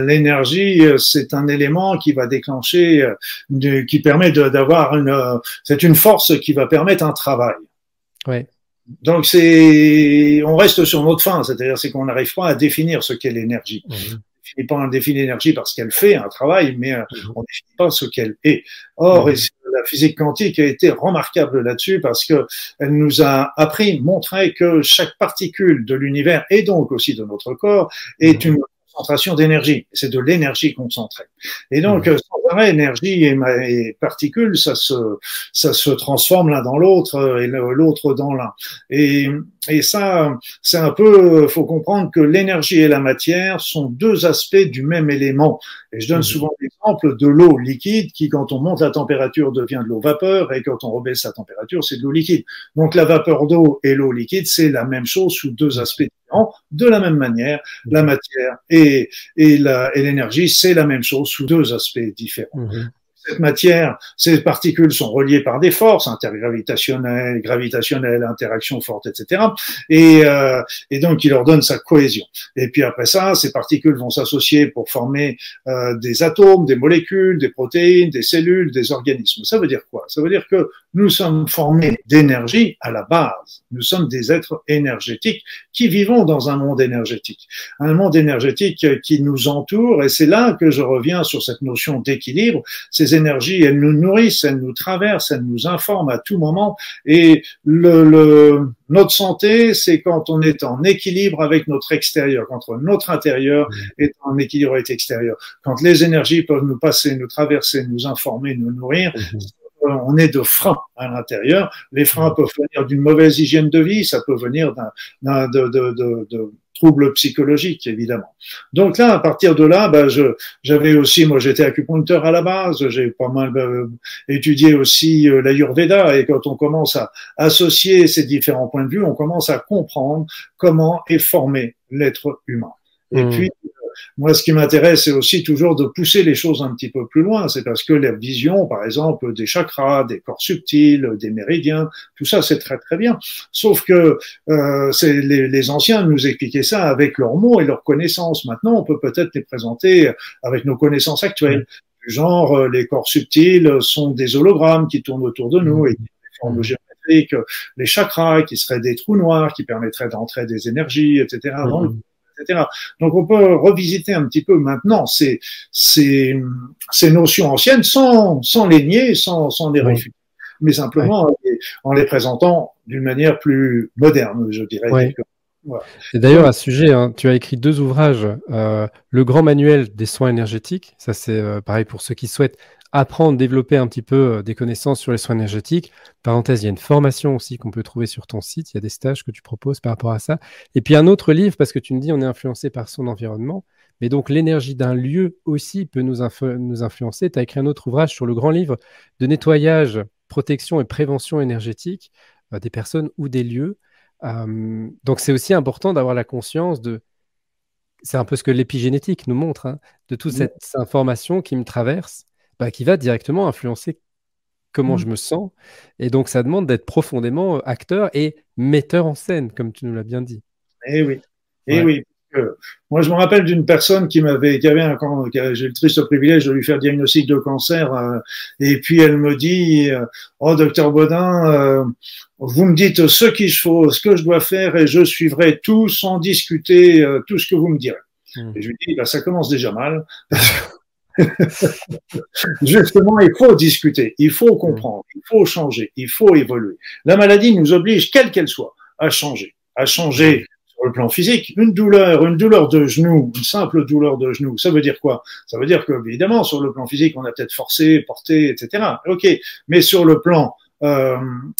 l'énergie, euh, c'est un élément qui va déclencher, euh, qui permet d'avoir une, c'est une force qui va permettre un travail. Ouais. Donc c'est, on reste sur notre fin, c'est-à-dire c'est qu'on n'arrive pas à définir ce qu'est l'énergie. Mmh. On ne pas à définir l'énergie parce qu'elle fait un travail, mais mmh. on ne définit pas ce qu'elle est. Or, mmh. la physique quantique a été remarquable là-dessus parce que elle nous a appris, montré que chaque particule de l'univers et donc aussi de notre corps est une concentration d'énergie. C'est de l'énergie concentrée. Et donc, mmh. sans arrêt, énergie et, particules, ça se, ça se transforme l'un dans l'autre et l'autre dans l'un. Et, et ça, c'est un peu, faut comprendre que l'énergie et la matière sont deux aspects du même élément. Et je donne mmh. souvent l'exemple de l'eau liquide qui, quand on monte la température, devient de l'eau vapeur et quand on rebaisse la température, c'est de l'eau liquide. Donc, la vapeur d'eau et l'eau liquide, c'est la même chose sous deux aspects de la même manière, la matière et, et l'énergie, c'est la même chose sous deux aspects différents. Mhm cette matière, ces particules sont reliées par des forces intergravitationnelles, gravitationnelles, interactions fortes, etc. Et, euh, et donc, il leur donne sa cohésion. Et puis après ça, ces particules vont s'associer pour former euh, des atomes, des molécules, des protéines, des cellules, des organismes. Ça veut dire quoi? Ça veut dire que nous sommes formés d'énergie à la base. Nous sommes des êtres énergétiques qui vivons dans un monde énergétique. Un monde énergétique qui nous entoure. Et c'est là que je reviens sur cette notion d'équilibre. Énergies, elles nous nourrissent, elles nous traversent, elles nous informent à tout moment. Et le, le notre santé, c'est quand on est en équilibre avec notre extérieur, quand notre intérieur mmh. est en équilibre avec l'extérieur. Quand les énergies peuvent nous passer, nous traverser, nous informer, nous nourrir, mmh. on est de freins à l'intérieur. Les freins mmh. peuvent venir d'une mauvaise hygiène de vie, ça peut venir d'un, de, de, de troubles psychologiques, évidemment. Donc là, à partir de là, bah, je, j'avais aussi, moi j'étais acupuncteur à la base, j'ai pas mal euh, étudié aussi euh, l'Ayurveda, et quand on commence à associer ces différents points de vue, on commence à comprendre comment est formé l'être humain. Et mmh. puis, moi, ce qui m'intéresse, c'est aussi toujours de pousser les choses un petit peu plus loin. C'est parce que la vision, par exemple, des chakras, des corps subtils, des méridiens, tout ça, c'est très très bien. Sauf que euh, les, les, anciens nous expliquaient ça avec leurs mots et leurs connaissances. Maintenant, on peut peut-être les présenter avec nos connaissances actuelles. Du genre, euh, les corps subtils sont des hologrammes qui tournent autour de nous et qui forment géométriques, les chakras qui seraient des trous noirs qui permettraient d'entrer des énergies, etc. Donc on peut revisiter un petit peu maintenant ces, ces, ces notions anciennes sans, sans les nier, sans, sans les réfuter, mais simplement en les présentant d'une manière plus moderne, je dirais. Et d'ailleurs, à ce sujet, hein, tu as écrit deux ouvrages. Euh, le grand manuel des soins énergétiques, ça c'est euh, pareil pour ceux qui souhaitent apprendre, développer un petit peu euh, des connaissances sur les soins énergétiques. Parenthèse, il y a une formation aussi qu'on peut trouver sur ton site. Il y a des stages que tu proposes par rapport à ça. Et puis un autre livre, parce que tu me dis on est influencé par son environnement. Mais donc l'énergie d'un lieu aussi peut nous, nous influencer. Tu as écrit un autre ouvrage sur le grand livre de nettoyage, protection et prévention énergétique euh, des personnes ou des lieux. Euh, donc c'est aussi important d'avoir la conscience de c'est un peu ce que l'épigénétique nous montre, hein, de toute cette information qui me traverse bah, qui va directement influencer comment mmh. je me sens. Et donc, ça demande d'être profondément euh, acteur et metteur en scène, comme tu nous l'as bien dit. Eh oui. Eh oui. Moi, je me rappelle d'une personne qui m'avait, qui avait un, j'ai le triste privilège de lui faire diagnostic de cancer, euh, et puis elle me dit, euh, oh docteur Baudin, vous me dites ce qu'il faut, ce que je dois faire, et je suivrai tout sans discuter tout ce que vous me direz. Mmh. Et je lui dis, bah, ça commence déjà mal. <laughs> Justement, il faut discuter, il faut comprendre, il faut changer, il faut évoluer. La maladie nous oblige, quelle qu'elle soit, à changer, à changer sur le plan physique. Une douleur, une douleur de genou, une simple douleur de genou, ça veut dire quoi? Ça veut dire que, évidemment, sur le plan physique, on a peut-être forcé, porté, etc. Ok, mais sur le plan euh,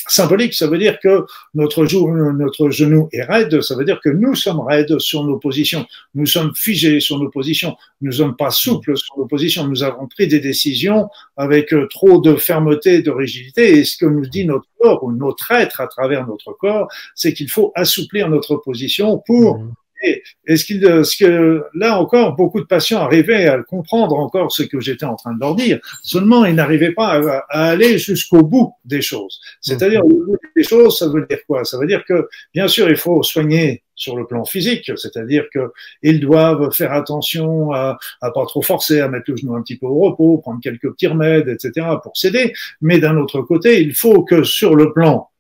symbolique, ça veut dire que notre, notre genou est raide, ça veut dire que nous sommes raides sur nos positions, nous sommes figés sur nos positions, nous sommes pas souples sur nos positions, nous avons pris des décisions avec euh, trop de fermeté, de rigidité, et ce que nous dit notre corps ou notre être à travers notre corps, c'est qu'il faut assouplir notre position pour mmh. Et, ce, qu'il, ce que là encore, beaucoup de patients arrivaient à comprendre encore ce que j'étais en train de leur dire. Seulement, ils n'arrivaient pas à, aller jusqu'au bout des choses. C'est-à-dire, au bout des choses, ça veut dire quoi? Ça veut dire que, bien sûr, il faut soigner sur le plan physique, c'est-à-dire que ils doivent faire attention à, à pas trop forcer, à mettre le genou un petit peu au repos, prendre quelques petits remèdes, etc. pour s'aider. Mais d'un autre côté, il faut que sur le plan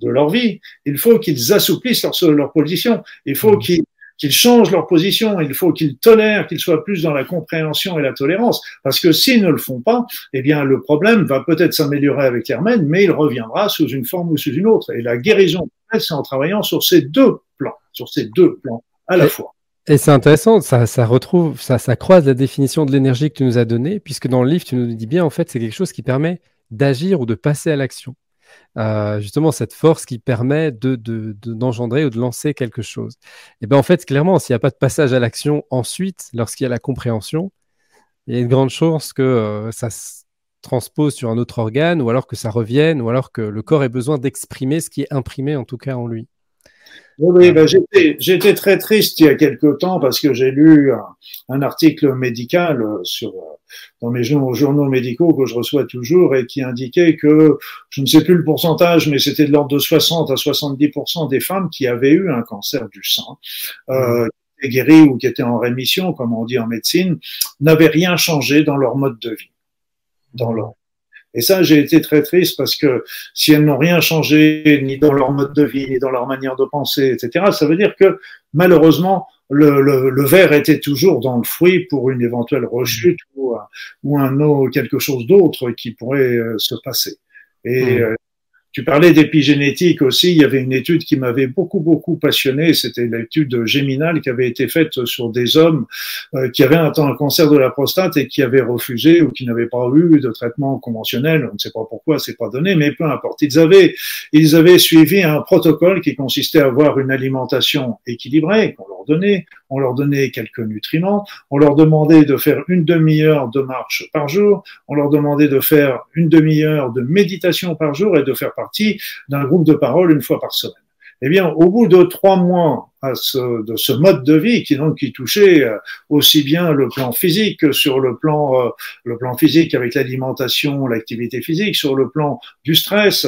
de leur vie. Il faut qu'ils assouplissent leur, leur, position. Il faut mmh. qu'ils qu'ils changent leur position, il faut qu'ils tolèrent, qu'ils soient plus dans la compréhension et la tolérance, parce que s'ils ne le font pas, eh bien le problème va peut-être s'améliorer avec l'hermène, mais il reviendra sous une forme ou sous une autre. Et la guérison, c'est en travaillant sur ces deux plans, sur ces deux plans à la fois. Et c'est intéressant, ça, ça retrouve, ça, ça croise la définition de l'énergie que tu nous as donnée, puisque dans le livre, tu nous dis bien, en fait, c'est quelque chose qui permet d'agir ou de passer à l'action. Euh, justement cette force qui permet de, d'engendrer ou de lancer quelque chose. Et bien en fait, clairement, s'il n'y a pas de passage à l'action ensuite, lorsqu'il y a la compréhension, il y a une grande chance que euh, ça se transpose sur un autre organe, ou alors que ça revienne, ou alors que le corps ait besoin d'exprimer ce qui est imprimé en tout cas en lui. Oui, ben j'étais très triste il y a quelque temps parce que j'ai lu un, article médical sur dans mes journaux médicaux que je reçois toujours et qui indiquait que je ne sais plus le pourcentage, mais c'était de l'ordre de 60 à 70% des femmes qui avaient eu un cancer du sang. Euh, qui étaient guéries ou qui étaient en rémission, comme on dit en médecine, n'avaient rien changé dans leur mode de vie, dans leur et ça, j'ai été très triste parce que si elles n'ont rien changé, ni dans leur mode de vie, ni dans leur manière de penser, etc., ça veut dire que malheureusement, le, le, le verre était toujours dans le fruit pour une éventuelle rechute ou, ou un ou quelque chose d'autre qui pourrait euh, se passer. Et mmh. Tu parlais d'épigénétique aussi. Il y avait une étude qui m'avait beaucoup, beaucoup passionné. C'était l'étude géminale qui avait été faite sur des hommes euh, qui avaient un, un cancer de la prostate et qui avaient refusé ou qui n'avaient pas eu de traitement conventionnel. On ne sait pas pourquoi, c'est pas donné, mais peu importe. Ils avaient, ils avaient suivi un protocole qui consistait à avoir une alimentation équilibrée qu'on leur donnait. On leur donnait quelques nutriments. On leur demandait de faire une demi-heure de marche par jour. On leur demandait de faire une demi-heure de méditation par jour et de faire partie d'un groupe de parole une fois par semaine. Eh bien, au bout de trois mois de ce mode de vie qui donc qui touchait aussi bien le plan physique que sur le plan le plan physique avec l'alimentation, l'activité physique, sur le plan du stress,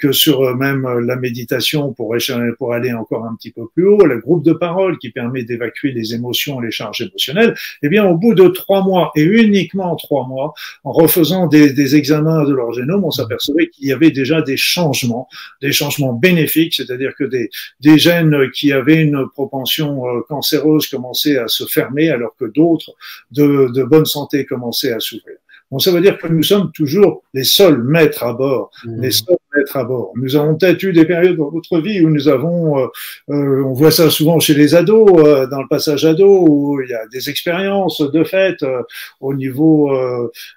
que sur même la méditation pour pour aller encore un petit peu plus haut, le groupe de parole qui permet d'évacuer les émotions, les charges émotionnelles. Eh bien, au bout de trois mois et uniquement trois mois, en refaisant des, des examens de leur génome, on s'apercevait qu'il y avait déjà des changements, des changements bénéfiques, c'est-à-dire que des, des gènes qui avaient une propension euh, cancéreuse commençaient à se fermer alors que d'autres de bonne santé commençaient à s'ouvrir. Bon, ça veut dire que nous sommes toujours les seuls maîtres à bord, mmh. les seuls maîtres à bord. Nous avons peut-être eu des périodes dans notre vie où nous avons, euh, euh, on voit ça souvent chez les ados, euh, dans le passage ado, où il y a des expériences de fait au niveau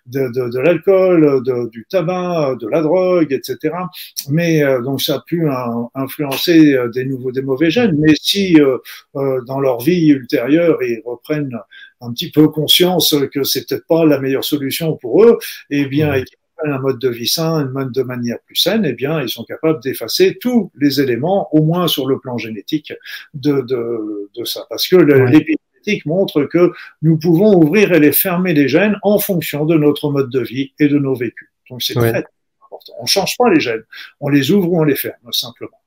de, de, de l'alcool, du tabac, de la drogue, etc. Mais donc ça a pu influencer des nouveaux, des mauvais gènes. Mais si dans leur vie ultérieure ils reprennent un petit peu conscience que c'est peut-être pas la meilleure solution pour eux, et eh bien, prennent un mode de vie sain, un mode de manière plus saine, et eh bien, ils sont capables d'effacer tous les éléments, au moins sur le plan génétique, de, de, de ça. Parce que l'épigénétique montre que nous pouvons ouvrir et les fermer les gènes en fonction de notre mode de vie et de nos vécus. Donc, c'est très important. On change pas les gènes, on les ouvre ou on les ferme, simplement.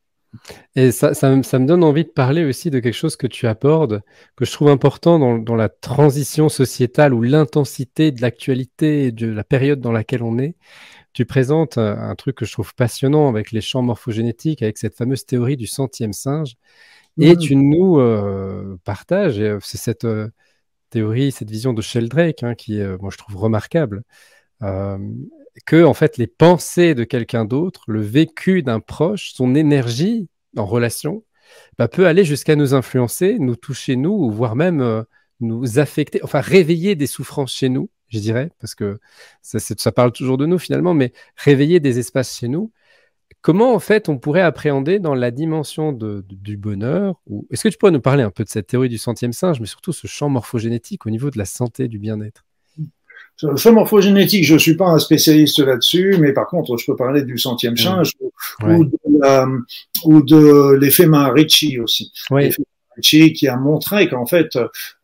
Et ça, ça, me donne envie de parler aussi de quelque chose que tu abordes, que je trouve important dans, la transition sociétale ou l'intensité de l'actualité et de la période dans laquelle on est. Tu présentes un, truc que je trouve passionnant avec les champs morphogénétiques, avec cette fameuse théorie du centième singe. Et mmh. tu nous euh, partages, euh, c'est cette euh, théorie, cette vision de Sheldrake hein, qui, moi, je trouve remarquable que en fait les pensées de quelqu'un d'autre, le vécu d'un proche, son énergie en relation, bah, peut aller jusqu'à nous influencer, nous toucher nous, voire même euh, nous affecter, enfin réveiller des souffrances chez nous, je dirais, parce que ça, parle toujours de nous finalement, mais réveiller des espaces chez nous. Comment en fait on pourrait appréhender dans la dimension du bonheur ou Est-ce que tu pourrais nous parler un peu de cette théorie du centième singe, mais surtout ce champ morphogénétique au niveau de la santé, du bien-être? Sur morphogénétique, je ne suis pas un spécialiste là-dessus, mais par contre, je peux parler du centième singe ou, de, l'effet Maharishi aussi. Oui qui a montré qu'en fait,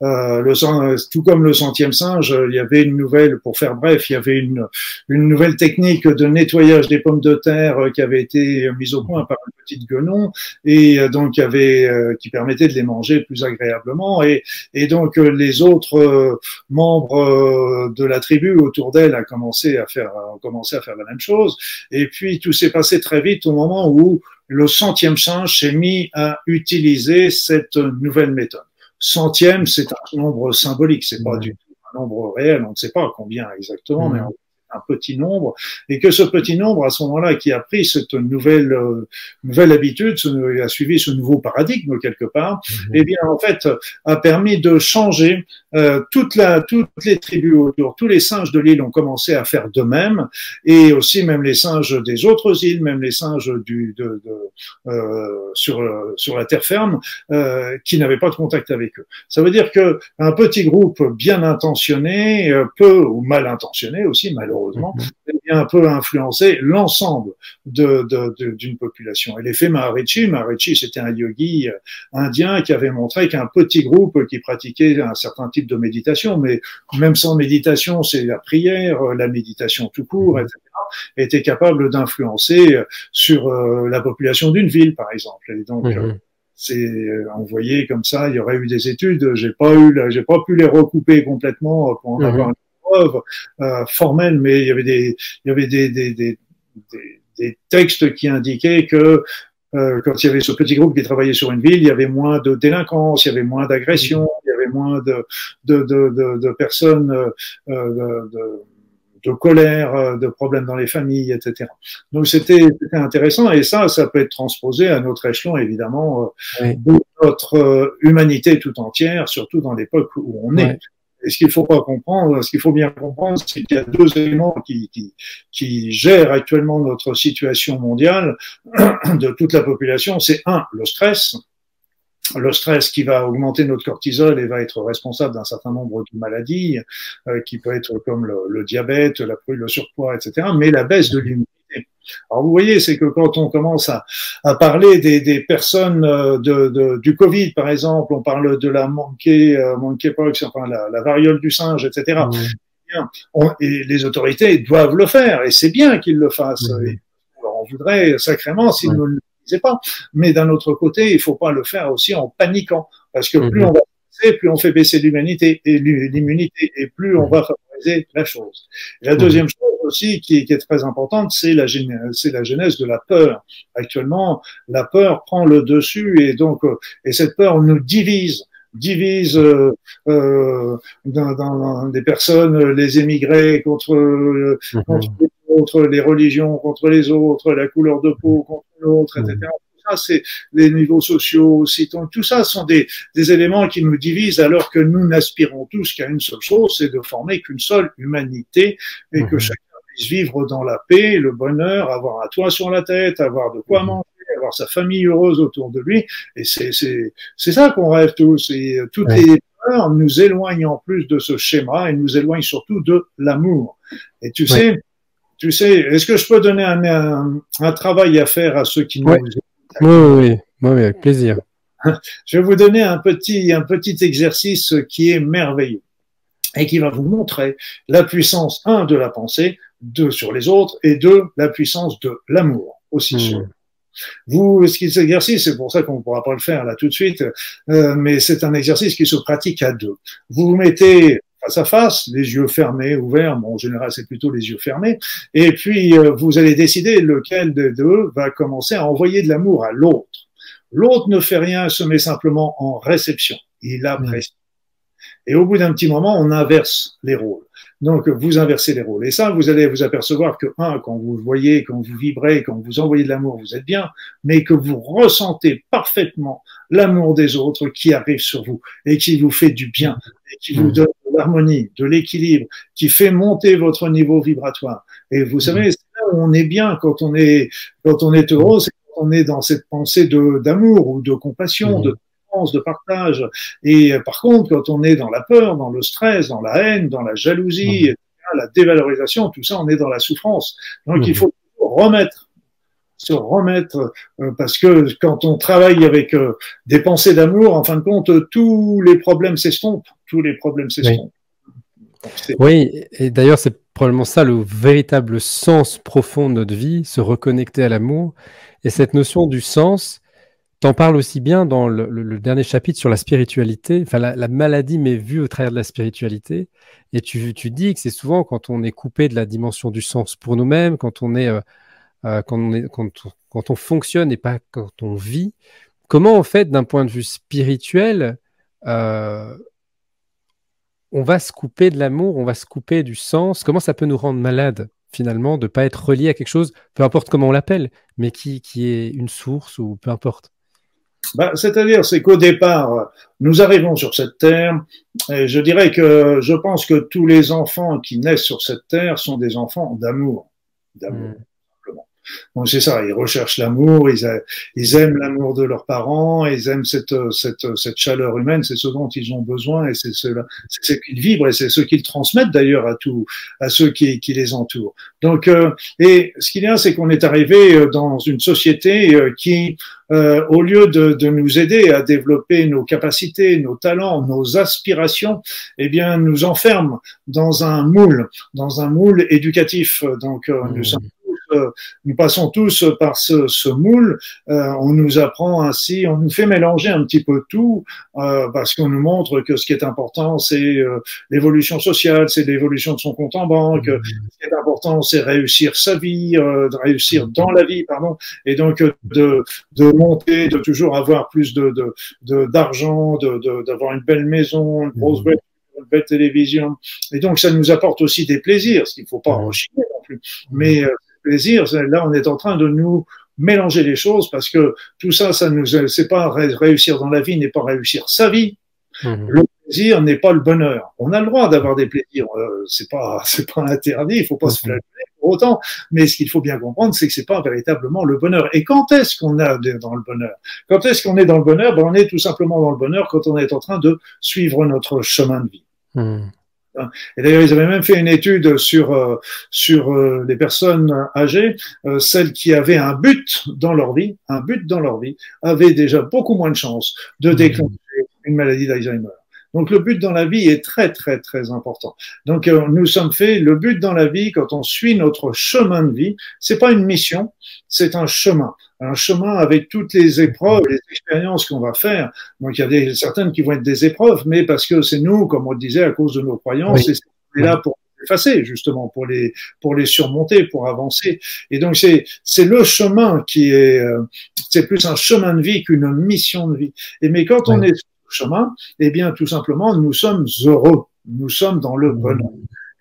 euh, le, tout comme le centième singe, il y avait une nouvelle, pour faire bref, il y avait une, une nouvelle technique de nettoyage des pommes de terre euh, qui avait été mise au point par une petite guenon et euh, donc qui avait, qui permettait de les manger plus agréablement et, et donc les autres membres de la tribu autour d'elle a commencé à faire, ont commencé à faire la même chose. Et puis tout s'est passé très vite au moment où le centième singe s'est mis à utiliser cette nouvelle méthode. Centième, c'est un nombre symbolique, c'est pas du tout un nombre réel, on ne sait pas combien exactement, mais un petit nombre, et que ce petit nombre, à ce moment-là, qui a pris cette nouvelle euh, nouvelle habitude, a suivi ce nouveau paradigme quelque part, mhm. eh bien, en fait, a permis de changer euh, toute la, toutes les tribus autour, tous les singes de l'île ont commencé à faire de même, et aussi même les singes des autres îles, même les singes du, de, de euh, sur sur la terre ferme, euh, qui n'avaient pas de contact avec eux. Ça veut dire que un petit groupe bien intentionné, peu ou mal intentionné aussi, malheureusement malheureusement, mhm. un peu influencé l'ensemble d'une de, de, population. Et l'effet Maharishi, Maharishi c'était un yogi euh, indien qui avait montré qu'un petit groupe qui pratiquait un certain type de méditation, mais même sans méditation, c'est la prière, euh, la méditation tout court, mhm. etc., était capable d'influencer euh, sur la population d'une ville, par exemple. Et donc, mhm. c'est envoyé comme ça. Il y aurait eu des études. J'ai pas eu, j'ai pas pu les recouper complètement pour en avoir preuves euh, formelles, mais il y avait des, il y avait des, des, des, des textes qui indiquaient que euh, quand il y avait ce petit groupe qui travaillait sur une ville, il y avait moins de délinquance, il y avait moins d'agression, il y avait moins de, de, de, de, de personnes euh, de, de, colère, de problèmes dans les familles, etc. Donc c'était intéressant et ça, ça peut être transposé à notre échelon, évidemment, de notre humanité tout entière, surtout dans l'époque où on est. Et ce qu'il faut pas comprendre, ce qu'il faut bien comprendre, c'est qu'il y a deux éléments qui, qui, qui, gèrent actuellement notre situation mondiale <clears throat> de toute la population. C'est un, le stress. Le stress qui va augmenter notre cortisol et va être responsable d'un certain nombre de maladies, euh, qui peut être comme le, diabète, la, le surpoids, etc. Mais la baisse de l'immunité Alors vous voyez, c'est que quand on commence à, à parler des, des personnes euh, de, de, du Covid, par exemple, on parle de la monkey, euh, monkeypox, enfin la, la, variole du singe, etc. On, et les autorités doivent le faire, et c'est bien qu'ils le fassent. on voudrait sacrément s'ils ne le disaient pas. Mais d'un autre côté, il faut pas le faire aussi en paniquant, parce que plus on va plus on fait baisser l'humanité et l'immunité, et plus on va la chose. la deuxième chose aussi qui, qui est très importante, c'est la, c'est la genèse de la peur. Actuellement, la peur prend le dessus et donc et cette peur nous divise divise euh, euh dans, dans, des personnes, les émigrés contre, euh, mhm. contre, les autres, les religions contre les autres, la couleur de peau contre l'autre, etc c'est les niveaux sociaux aussi. tout ça sont des, des, éléments qui nous divisent alors que nous n'aspirons tous qu'à une seule chose, c'est de former qu'une seule humanité et que mhm. chacun puisse vivre dans la paix, le bonheur, avoir un toit sur la tête, avoir de quoi mhm. manger, avoir sa famille heureuse autour de lui. Et c'est, c'est, c'est ça qu'on rêve tous. Et euh, toutes les peurs nous éloignent en plus de ce schéma et nous éloignent surtout de l'amour. Et tu sais, tu sais, est-ce que je peux donner un, un, travail à faire à ceux qui nous oui, oui, avec plaisir. Je vais vous donner un petit, un petit exercice qui est merveilleux et qui va vous montrer la puissance, un, de la pensée, deux, sur les autres, et deux, la puissance de l'amour aussi hmm. vous, ce qui est exercice, c'est pour ça qu'on ne pourra pas le faire là tout de suite, euh, mais c'est un exercice qui se pratique à deux. Vous vous mettez face à face, les yeux fermés, ouverts. Bon, en général, c'est plutôt les yeux fermés. Et puis, euh, vous allez décider lequel de deux va commencer à envoyer de l'amour à l'autre. L'autre ne fait rien, se met simplement en réception. Il apprécie. Et au bout d'un petit moment, on inverse les rôles. Donc, vous inversez les rôles. Et ça, vous allez vous apercevoir que, un, quand vous voyez, quand vous vibrez, quand vous envoyez de l'amour, vous êtes bien, mais que vous ressentez parfaitement l'amour des autres qui arrive sur vous et qui vous fait du bien et qui vous mmh. donne de l'harmonie, de l'équilibre, qui fait monter votre niveau vibratoire. Et vous savez, c'est là où on est bien quand on est, quand on est heureux, c'est quand on est dans cette pensée de, d'amour ou de compassion, mmh. de de partage. Et euh, par contre, quand on est dans la peur, dans le stress, dans la haine, dans la jalousie, la dévalorisation, tout ça, on est dans la souffrance. Donc il faut remettre se remettre, euh, parce que quand on travaille avec euh, des pensées d'amour, en fin de compte, tous les problèmes s'estompent, tous les problèmes s'estompent. Oui. et d'ailleurs, c'est probablement ça le véritable sens profond de notre vie, se reconnecter à l'amour. Et cette notion du sens, T'en parles aussi bien dans le, dernier chapitre sur la spiritualité, enfin la, maladie mais vue au travers de la spiritualité. Et tu, tu dis que c'est souvent quand on est coupé de la dimension du sens pour nous-mêmes, quand on est, euh, euh, quand on est, quand, quand, on fonctionne et pas quand on vit. Comment en fait, d'un point de vue spirituel, euh, on va se couper de l'amour, on va se couper du sens? Comment ça peut nous rendre malades finalement de pas être relié à quelque chose, peu importe comment on l'appelle, mais qui, qui est une source ou peu importe? Bah, C'est-à-dire, c'est qu'au départ, nous arrivons sur cette terre, et je dirais que je pense que tous les enfants qui naissent sur cette terre sont des enfants d'amour. D'amour. Hmm. Donc c'est ça, ils recherchent l'amour, ils, ils aiment l'amour de leurs parents, ils aiment cette, cette, cette chaleur humaine, c'est ce dont ils ont besoin et c'est ce, ce qu'ils vibrent et c'est ce qu'ils transmettent d'ailleurs à tout, à ceux qui, qui les entourent. Donc, euh, et ce qu'il y a, c'est qu'on est arrivé euh, dans une société euh, qui, euh, au lieu de, de, nous aider à développer nos capacités, nos talents, nos aspirations, eh bien, nous enferme dans un moule, dans un moule éducatif. Donc, nous mmh. sommes euh, nous passons tous par ce, moule. Euh, on nous apprend ainsi, on nous fait mélanger un petit peu tout euh, parce qu'on nous montre que ce qui est important, c'est l'évolution sociale, c'est l'évolution de son compte en banque. Mmh. Ce qui est important, c'est réussir sa vie, de réussir mmh. dans la vie, pardon, et donc de, de monter, de toujours avoir plus de d'argent, de, d'avoir une belle maison, une grosse mmh. belle télévision. Et donc, ça nous apporte aussi des plaisirs, ce qu'il ne faut pas en chier non plus. Mais plaisir. Là, on est en train de nous mélanger les choses parce que tout ça, ça nous, c'est pas réussir dans la vie, n'est pas réussir sa vie. Mhm. Le plaisir n'est pas le bonheur. On a le droit d'avoir des plaisirs. Euh, c'est pas, <laughs> c'est pas interdit. Il faut pas se flageller pour autant. Mais ce qu'il faut bien comprendre, c'est que c'est pas véritablement le bonheur. Et quand est-ce qu'on est dans le bonheur? Quand est-ce qu'on est dans le bonheur? Ben, on est tout simplement dans le bonheur quand on est en train de suivre notre chemin de vie. Mhm. Et d'ailleurs, ils avaient même fait une étude sur euh, sur euh, les personnes âgées, euh, celles qui avaient un but dans leur vie, un but dans leur vie, avaient déjà beaucoup moins de chances de mmh. déclencher une maladie d'Alzheimer. Donc le but dans la vie est très très très important. Donc nous sommes faits le but dans la vie quand on suit notre chemin de vie, c'est pas une mission, c'est un chemin un chemin avec toutes les épreuves, les expériences qu'on va faire. Donc il y a des, certaines qui vont être des épreuves, mais parce que c'est nous, comme on le disait, à cause de nos croyances, oui. c'est là pour effacer justement pour les pour les surmonter pour avancer. Et donc c'est c'est le chemin qui est euh, c'est plus un chemin de vie qu'une mission de vie. Et mais quand on est sur le chemin eh bien tout simplement nous sommes heureux. Nous sommes dans le bonheur.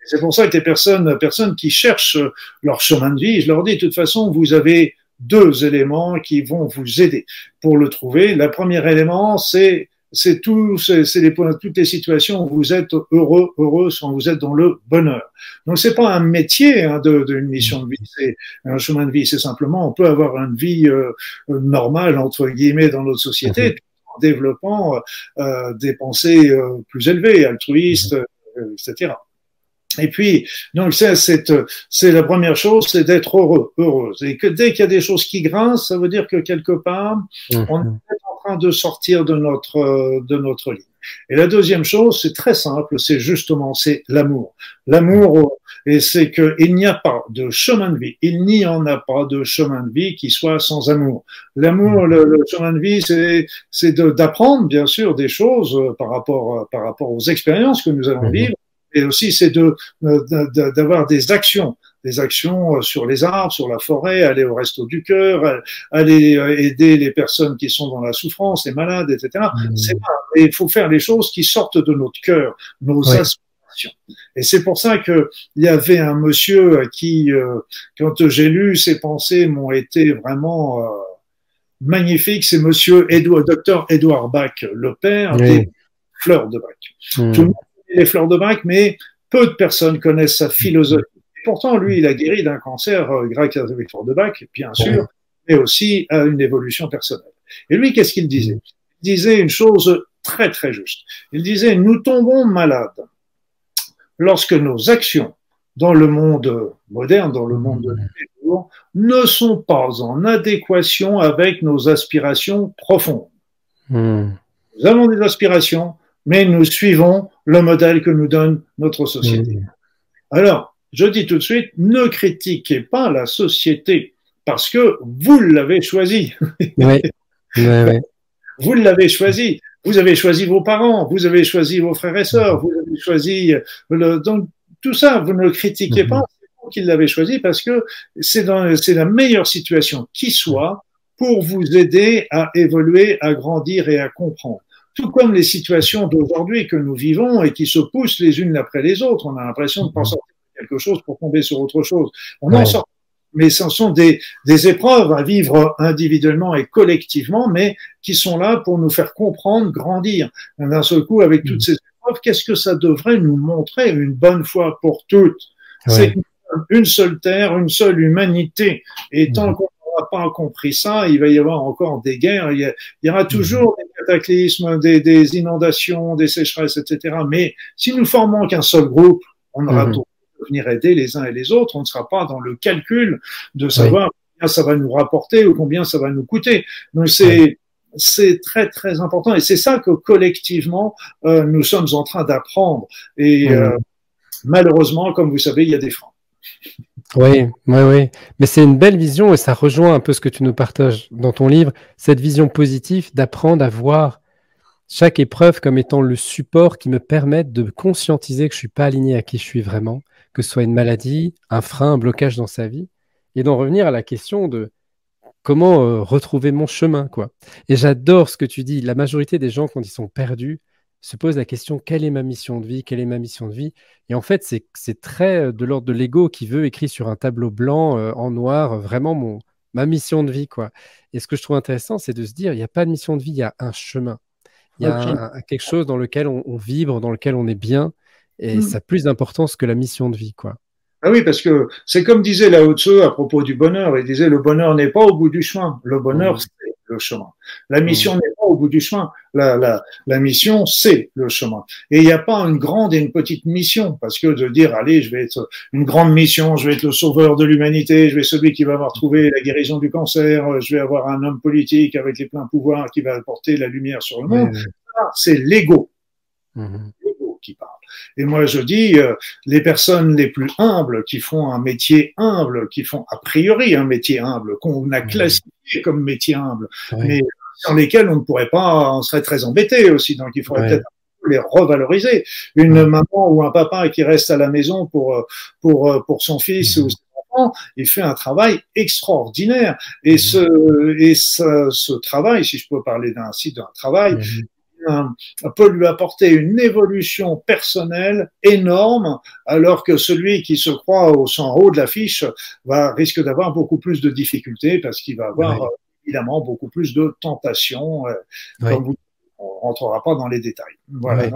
C'est pour ça que les personnes personnes qui cherchent leur chemin de vie je leur dis de toute façon vous avez deux éléments qui vont vous aider pour le trouver. Le premier élément, c'est c'est tout, c'est les points, toutes les situations où vous êtes heureux, heureux, quand vous êtes dans le bonheur. Donc c'est pas un métier hein, de, de, une mission de vie, c'est un chemin de vie. C'est simplement, on peut avoir une vie euh, normale entre guillemets dans notre société, en développant euh, des pensées euh, plus élevées, altruistes, euh, etc. Et puis, donc c'est c'est la première chose, c'est d'être heureux, heureuse. Et que dès qu'il y a des choses qui grincent, ça veut dire que quelque part, mmh. on est en train de sortir de notre de notre ligne. Et la deuxième chose, c'est très simple, c'est justement c'est l'amour. L'amour, et c'est que il n'y a pas de chemin de vie, il n'y en a pas de chemin de vie qui soit sans amour. L'amour, le, le, chemin de vie, c'est c'est d'apprendre bien sûr des choses par rapport par rapport aux expériences que nous allons vivre et aussi c'est de d'avoir des actions, des actions sur les arbres, sur la forêt, aller au resto du cœur, aller aider les personnes qui sont dans la souffrance, les malades, etc. Mmh. Il faut faire les choses qui sortent de notre cœur, nos aspirations. Et c'est pour ça que il y avait un monsieur qui, euh, quand j'ai lu ses pensées, m'ont été vraiment euh, magnifiques. C'est Monsieur Edouard, docteur Edouard Bach, le père oui. des fleurs de Bach. Mmh. Tout le monde les fleurs de Bach, mais peu de personnes connaissent sa philosophie. Pourtant, lui, il a guéri d'un cancer euh, grâce à les fleurs de Bach, bien sûr, mais aussi à une évolution personnelle. Et lui, qu'est-ce qu'il disait? Il disait une chose très, très juste. Il disait, nous tombons malades lorsque nos actions dans le monde moderne, dans le monde de jour, ne sont pas en adéquation avec nos aspirations profondes. Mmh. Nous avons des aspirations, mais nous suivons le modèle que nous donne notre société. Alors, je dis tout de suite, ne critiquez pas la société parce que vous l'avez choisi. Oui. <laughs> Vous l'avez choisi. Vous avez choisi vos parents, vous avez choisi vos frères et sœurs, vous avez choisi le, donc tout ça, vous ne le critiquez mmh. pas, c'est vous qui l'avez choisi parce que c'est la meilleure situation qui soit pour vous aider à évoluer, à grandir et à comprendre tout comme les situations d'aujourd'hui que nous vivons et qui se poussent les unes après les autres. On a l'impression de penser à quelque chose pour tomber sur autre chose. On ouais. en sort. Mais ce sont des, des épreuves à vivre individuellement et collectivement, mais qui sont là pour nous faire comprendre, grandir. D'un seul coup, avec toutes ces épreuves, qu'est-ce que ça devrait nous montrer une bonne fois pour toutes? Ouais. C'est une seule terre, une seule humanité. Et tant qu'on n'aura pas compris ça, il va y avoir encore des guerres. Il y, a, il y aura toujours des cataclysmes, des, des, inondations, des sécheresses, etc. Mais si nous formons qu'un seul groupe, on aura mmh. pour venir aider les uns et les autres. On ne sera pas dans le calcul de savoir oui. combien ça va nous rapporter ou combien ça va nous coûter. Donc c'est oui. c'est très très important et c'est ça que collectivement euh, nous sommes en train d'apprendre. Et euh, malheureusement, comme vous savez, il y a des freins. Oui, oui, oui. Mais c'est une belle vision et ça rejoint un peu ce que tu nous partages dans ton livre, cette vision positive d'apprendre à voir chaque épreuve comme étant le support qui me permette de conscientiser que je ne suis pas aligné à qui je suis vraiment, que ce soit une maladie, un frein, un blocage dans sa vie, et d'en revenir à la question de comment euh, retrouver mon chemin. quoi. Et j'adore ce que tu dis. La majorité des gens, quand ils sont perdus, se pose la question quelle est ma mission de vie Quelle est ma mission de vie? Et en fait, c'est très euh, de l'ordre de l'ego qui veut écrire sur un tableau blanc euh, en noir euh, vraiment mon, ma mission de vie. quoi. Et ce que je trouve intéressant, c'est de se dire il n'y a pas de mission de vie, il y a un chemin. Il y a okay. un, un, quelque chose dans lequel on, on, vibre, dans lequel on est bien, et mmh. ça a plus d'importance que la mission de vie. quoi. Ah oui, parce que c'est comme disait Lao Tzu à propos du bonheur. Il disait le bonheur n'est pas au bout du chemin. Le bonheur, mmh. c'est le chemin. La mission mmh. n'est pas au bout du chemin. La, la, la mission, c'est le chemin. Et il n'y a pas une grande et une petite mission, parce que de dire, allez, je vais être une grande mission, je vais être le sauveur de l'humanité, je vais être celui qui va avoir trouvé la guérison du cancer, je vais avoir un homme politique avec les pleins pouvoirs qui va apporter la lumière sur le monde. C'est l'ego. Mhm. L'ego qui parle. Et moi, je dis, euh, les personnes les plus humbles, qui font un métier humble, qui font a priori un métier humble, qu'on a classifié comme métier humble, mais sur lesquels on ne pourrait pas, on serait très embêté aussi. Donc, il faudrait peut-être les revaloriser. Une maman ou un papa qui reste à la maison pour pour pour son fils ou son enfant, il fait un travail extraordinaire. Et ce et ce, ce travail, si je peux parler d'un site d'un travail, peut lui apporter une évolution personnelle énorme, alors que celui qui se croit au en haut de l'affiche va risque d'avoir beaucoup plus de difficultés parce qu'il va avoir euh, évidemment beaucoup plus de tentations. Euh, comme vous, on rentrera pas dans les détails. Voilà.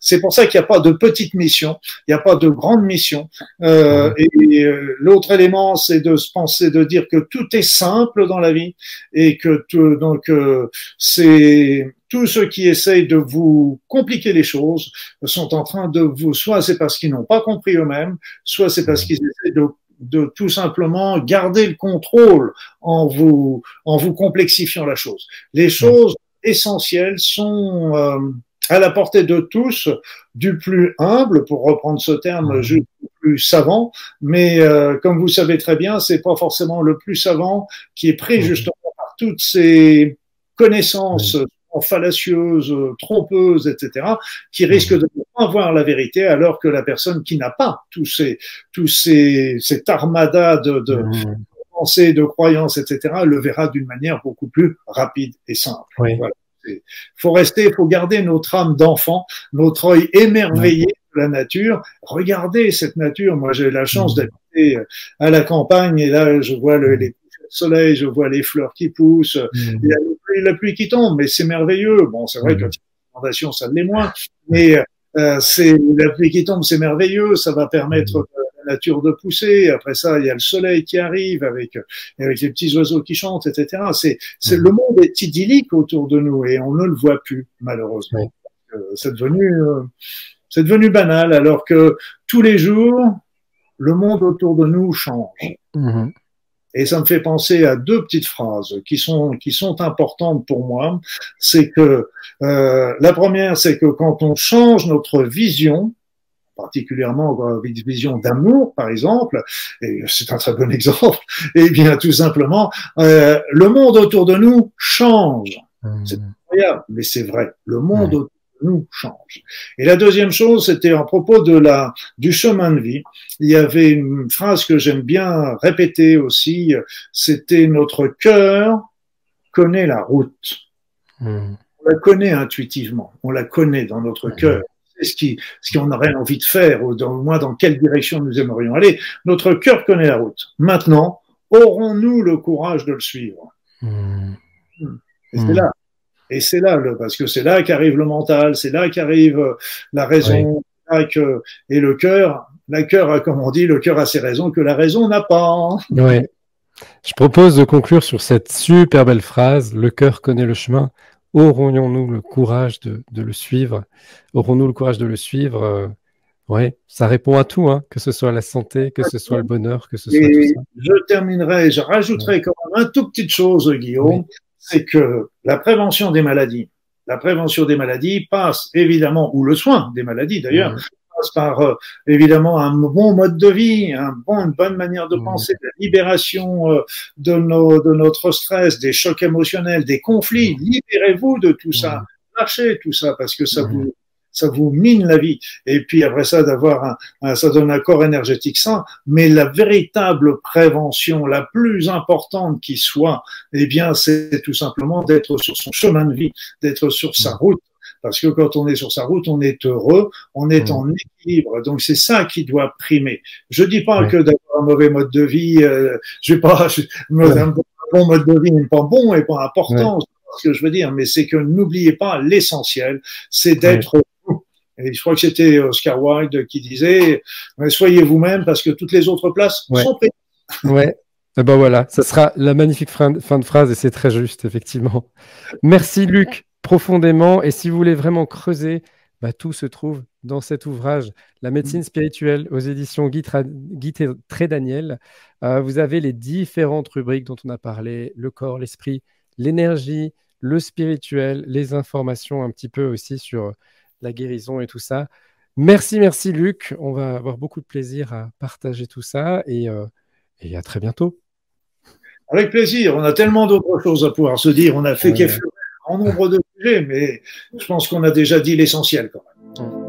C'est pour ça qu'il n'y a pas de petite mission, il n'y a pas de grande mission. Euh, et euh, l'autre élément, c'est de se penser, de dire que tout est simple dans la vie et que tout, donc euh, c'est tous ceux qui essayent de vous compliquer les choses sont en train de vous, soit c'est parce qu'ils n'ont pas compris eux-mêmes, soit c'est parce qu'ils essaient de de tout simplement garder le contrôle en vous en vous complexifiant la chose. Les choses essentielles sont euh, à la portée de tous, du plus humble, pour reprendre ce terme, juste du plus savant. Mais euh, comme vous savez très bien, c'est pas forcément le plus savant qui est pris justement par toutes ces connaissances fallacieuses, trompeuses, etc., qui risquent de ne pas voir la vérité, alors que la personne qui n'a pas tous ces, tous ces, cette armada de, de pensées, de croyances, etc., le verra d'une manière beaucoup plus rapide et simple. Voilà. Il faut rester, il faut garder notre âme d'enfant, notre œil émerveillé de la nature. Regardez cette nature. Moi, j'ai la chance d'habiter à la campagne et là, je vois le, les soleil, je vois les fleurs qui poussent, mm. il y a la pluie, qui tombe, mais c'est merveilleux. Bon, c'est vrai mm. que l'inondation, ça l'est moins, mais euh, c'est la pluie qui tombe, c'est merveilleux. Ça va permettre nature de pousser. Après ça, il y a le soleil qui arrive avec, avec les petits oiseaux qui chantent, etc. C'est, c'est le monde est idyllique autour de nous et on ne le voit plus, malheureusement. Euh, c'est devenu, euh, c'est devenu banal alors que tous les jours, le monde autour de nous change. Et ça me fait penser à deux petites phrases qui sont qui sont importantes pour moi. C'est que euh, la première, c'est que quand on change notre vision, particulièrement avec vision d'amour, par exemple, et c'est un très bon <laughs> exemple, et eh bien tout simplement, euh, le monde autour de nous change. Mmh. C'est incroyable, mais c'est vrai. Le monde autour de nous change. Et la deuxième chose, c'était en propos de la du chemin de vie. Il y avait une phrase que j'aime bien répéter aussi. C'était notre cœur connaît la route. Mmh. On la connaît intuitivement. On la connaît dans notre mmh. cœur ce qui, ce qu'on aurait envie de faire, ou dans, au moins dans quelle direction nous aimerions aller. Notre cœur connaît la route. Maintenant, aurons-nous le courage de le suivre? Hmm. Hmm. Et c'est hmm. là. Et c'est là, parce que c'est là qu'arrive le mental, c'est là qu'arrive euh, la raison, que, et le cœur, la cœur a, comme on dit, le cœur a ses raisons que la raison n'a pas. Oui. Je propose de conclure sur cette super belle phrase, le cœur connaît le chemin, aurons-nous le courage de, le suivre? Aurons-nous le courage de le suivre? Euh, Oui, ça répond à tout, hein, que ce soit la santé, que ce soit le bonheur, que ce soit tout ça. Je terminerai, je rajouterai quand même un tout petite chose, Guillaume, c'est que la prévention des maladies, la prévention des maladies passe évidemment, ou le soin des maladies d'ailleurs, par euh, évidemment un bon mode de vie, un bon, une bonne manière de mmh. penser, la libération euh, de, nos, de notre stress, des chocs émotionnels, des conflits. Mmh. Libérez-vous de tout ça, mmh. lâchez tout ça parce que ça vous ça vous mine la vie. Et puis après ça, d'avoir un, ça donne un corps énergétique sain. Mais la véritable prévention, la plus importante qui soit, eh bien, c'est tout simplement d'être sur son chemin de vie, d'être sur sa route, parce que quand on est sur sa route, on est heureux, on est mm. en équilibre. Donc c'est ça qui doit primer. Je dis pas que d'avoir un mauvais mode de vie, euh, je vais pas, <laughs> un bon mode de vie n'est pas bon et pas important. Ce que je veux dire, mais c'est que n'oubliez pas l'essentiel, c'est d'être et je crois que c'était Oscar Wilde qui disait soyez vous-même parce que toutes les autres places sont prises. Ouais. Et eh ben voilà, ça sera la magnifique fin de phrase et c'est très juste effectivement. Merci Luc profondément. Et si vous voulez vraiment creuser, bah, tout se trouve dans cet ouvrage, La médecine spirituelle aux éditions Guy, Trédaniel. Euh, vous avez les différentes rubriques dont on a parlé, le corps, l'esprit, l'énergie, le spirituel, les informations un petit peu aussi sur la guérison et tout ça. Merci, merci Luc. On va avoir beaucoup de plaisir à partager tout ça et, euh, à très bientôt. Avec plaisir. On a tellement d'autres choses à pouvoir se dire. On a fait qu'effleurer un grand nombre de sujets, mais je pense qu'on a déjà dit l'essentiel quand même.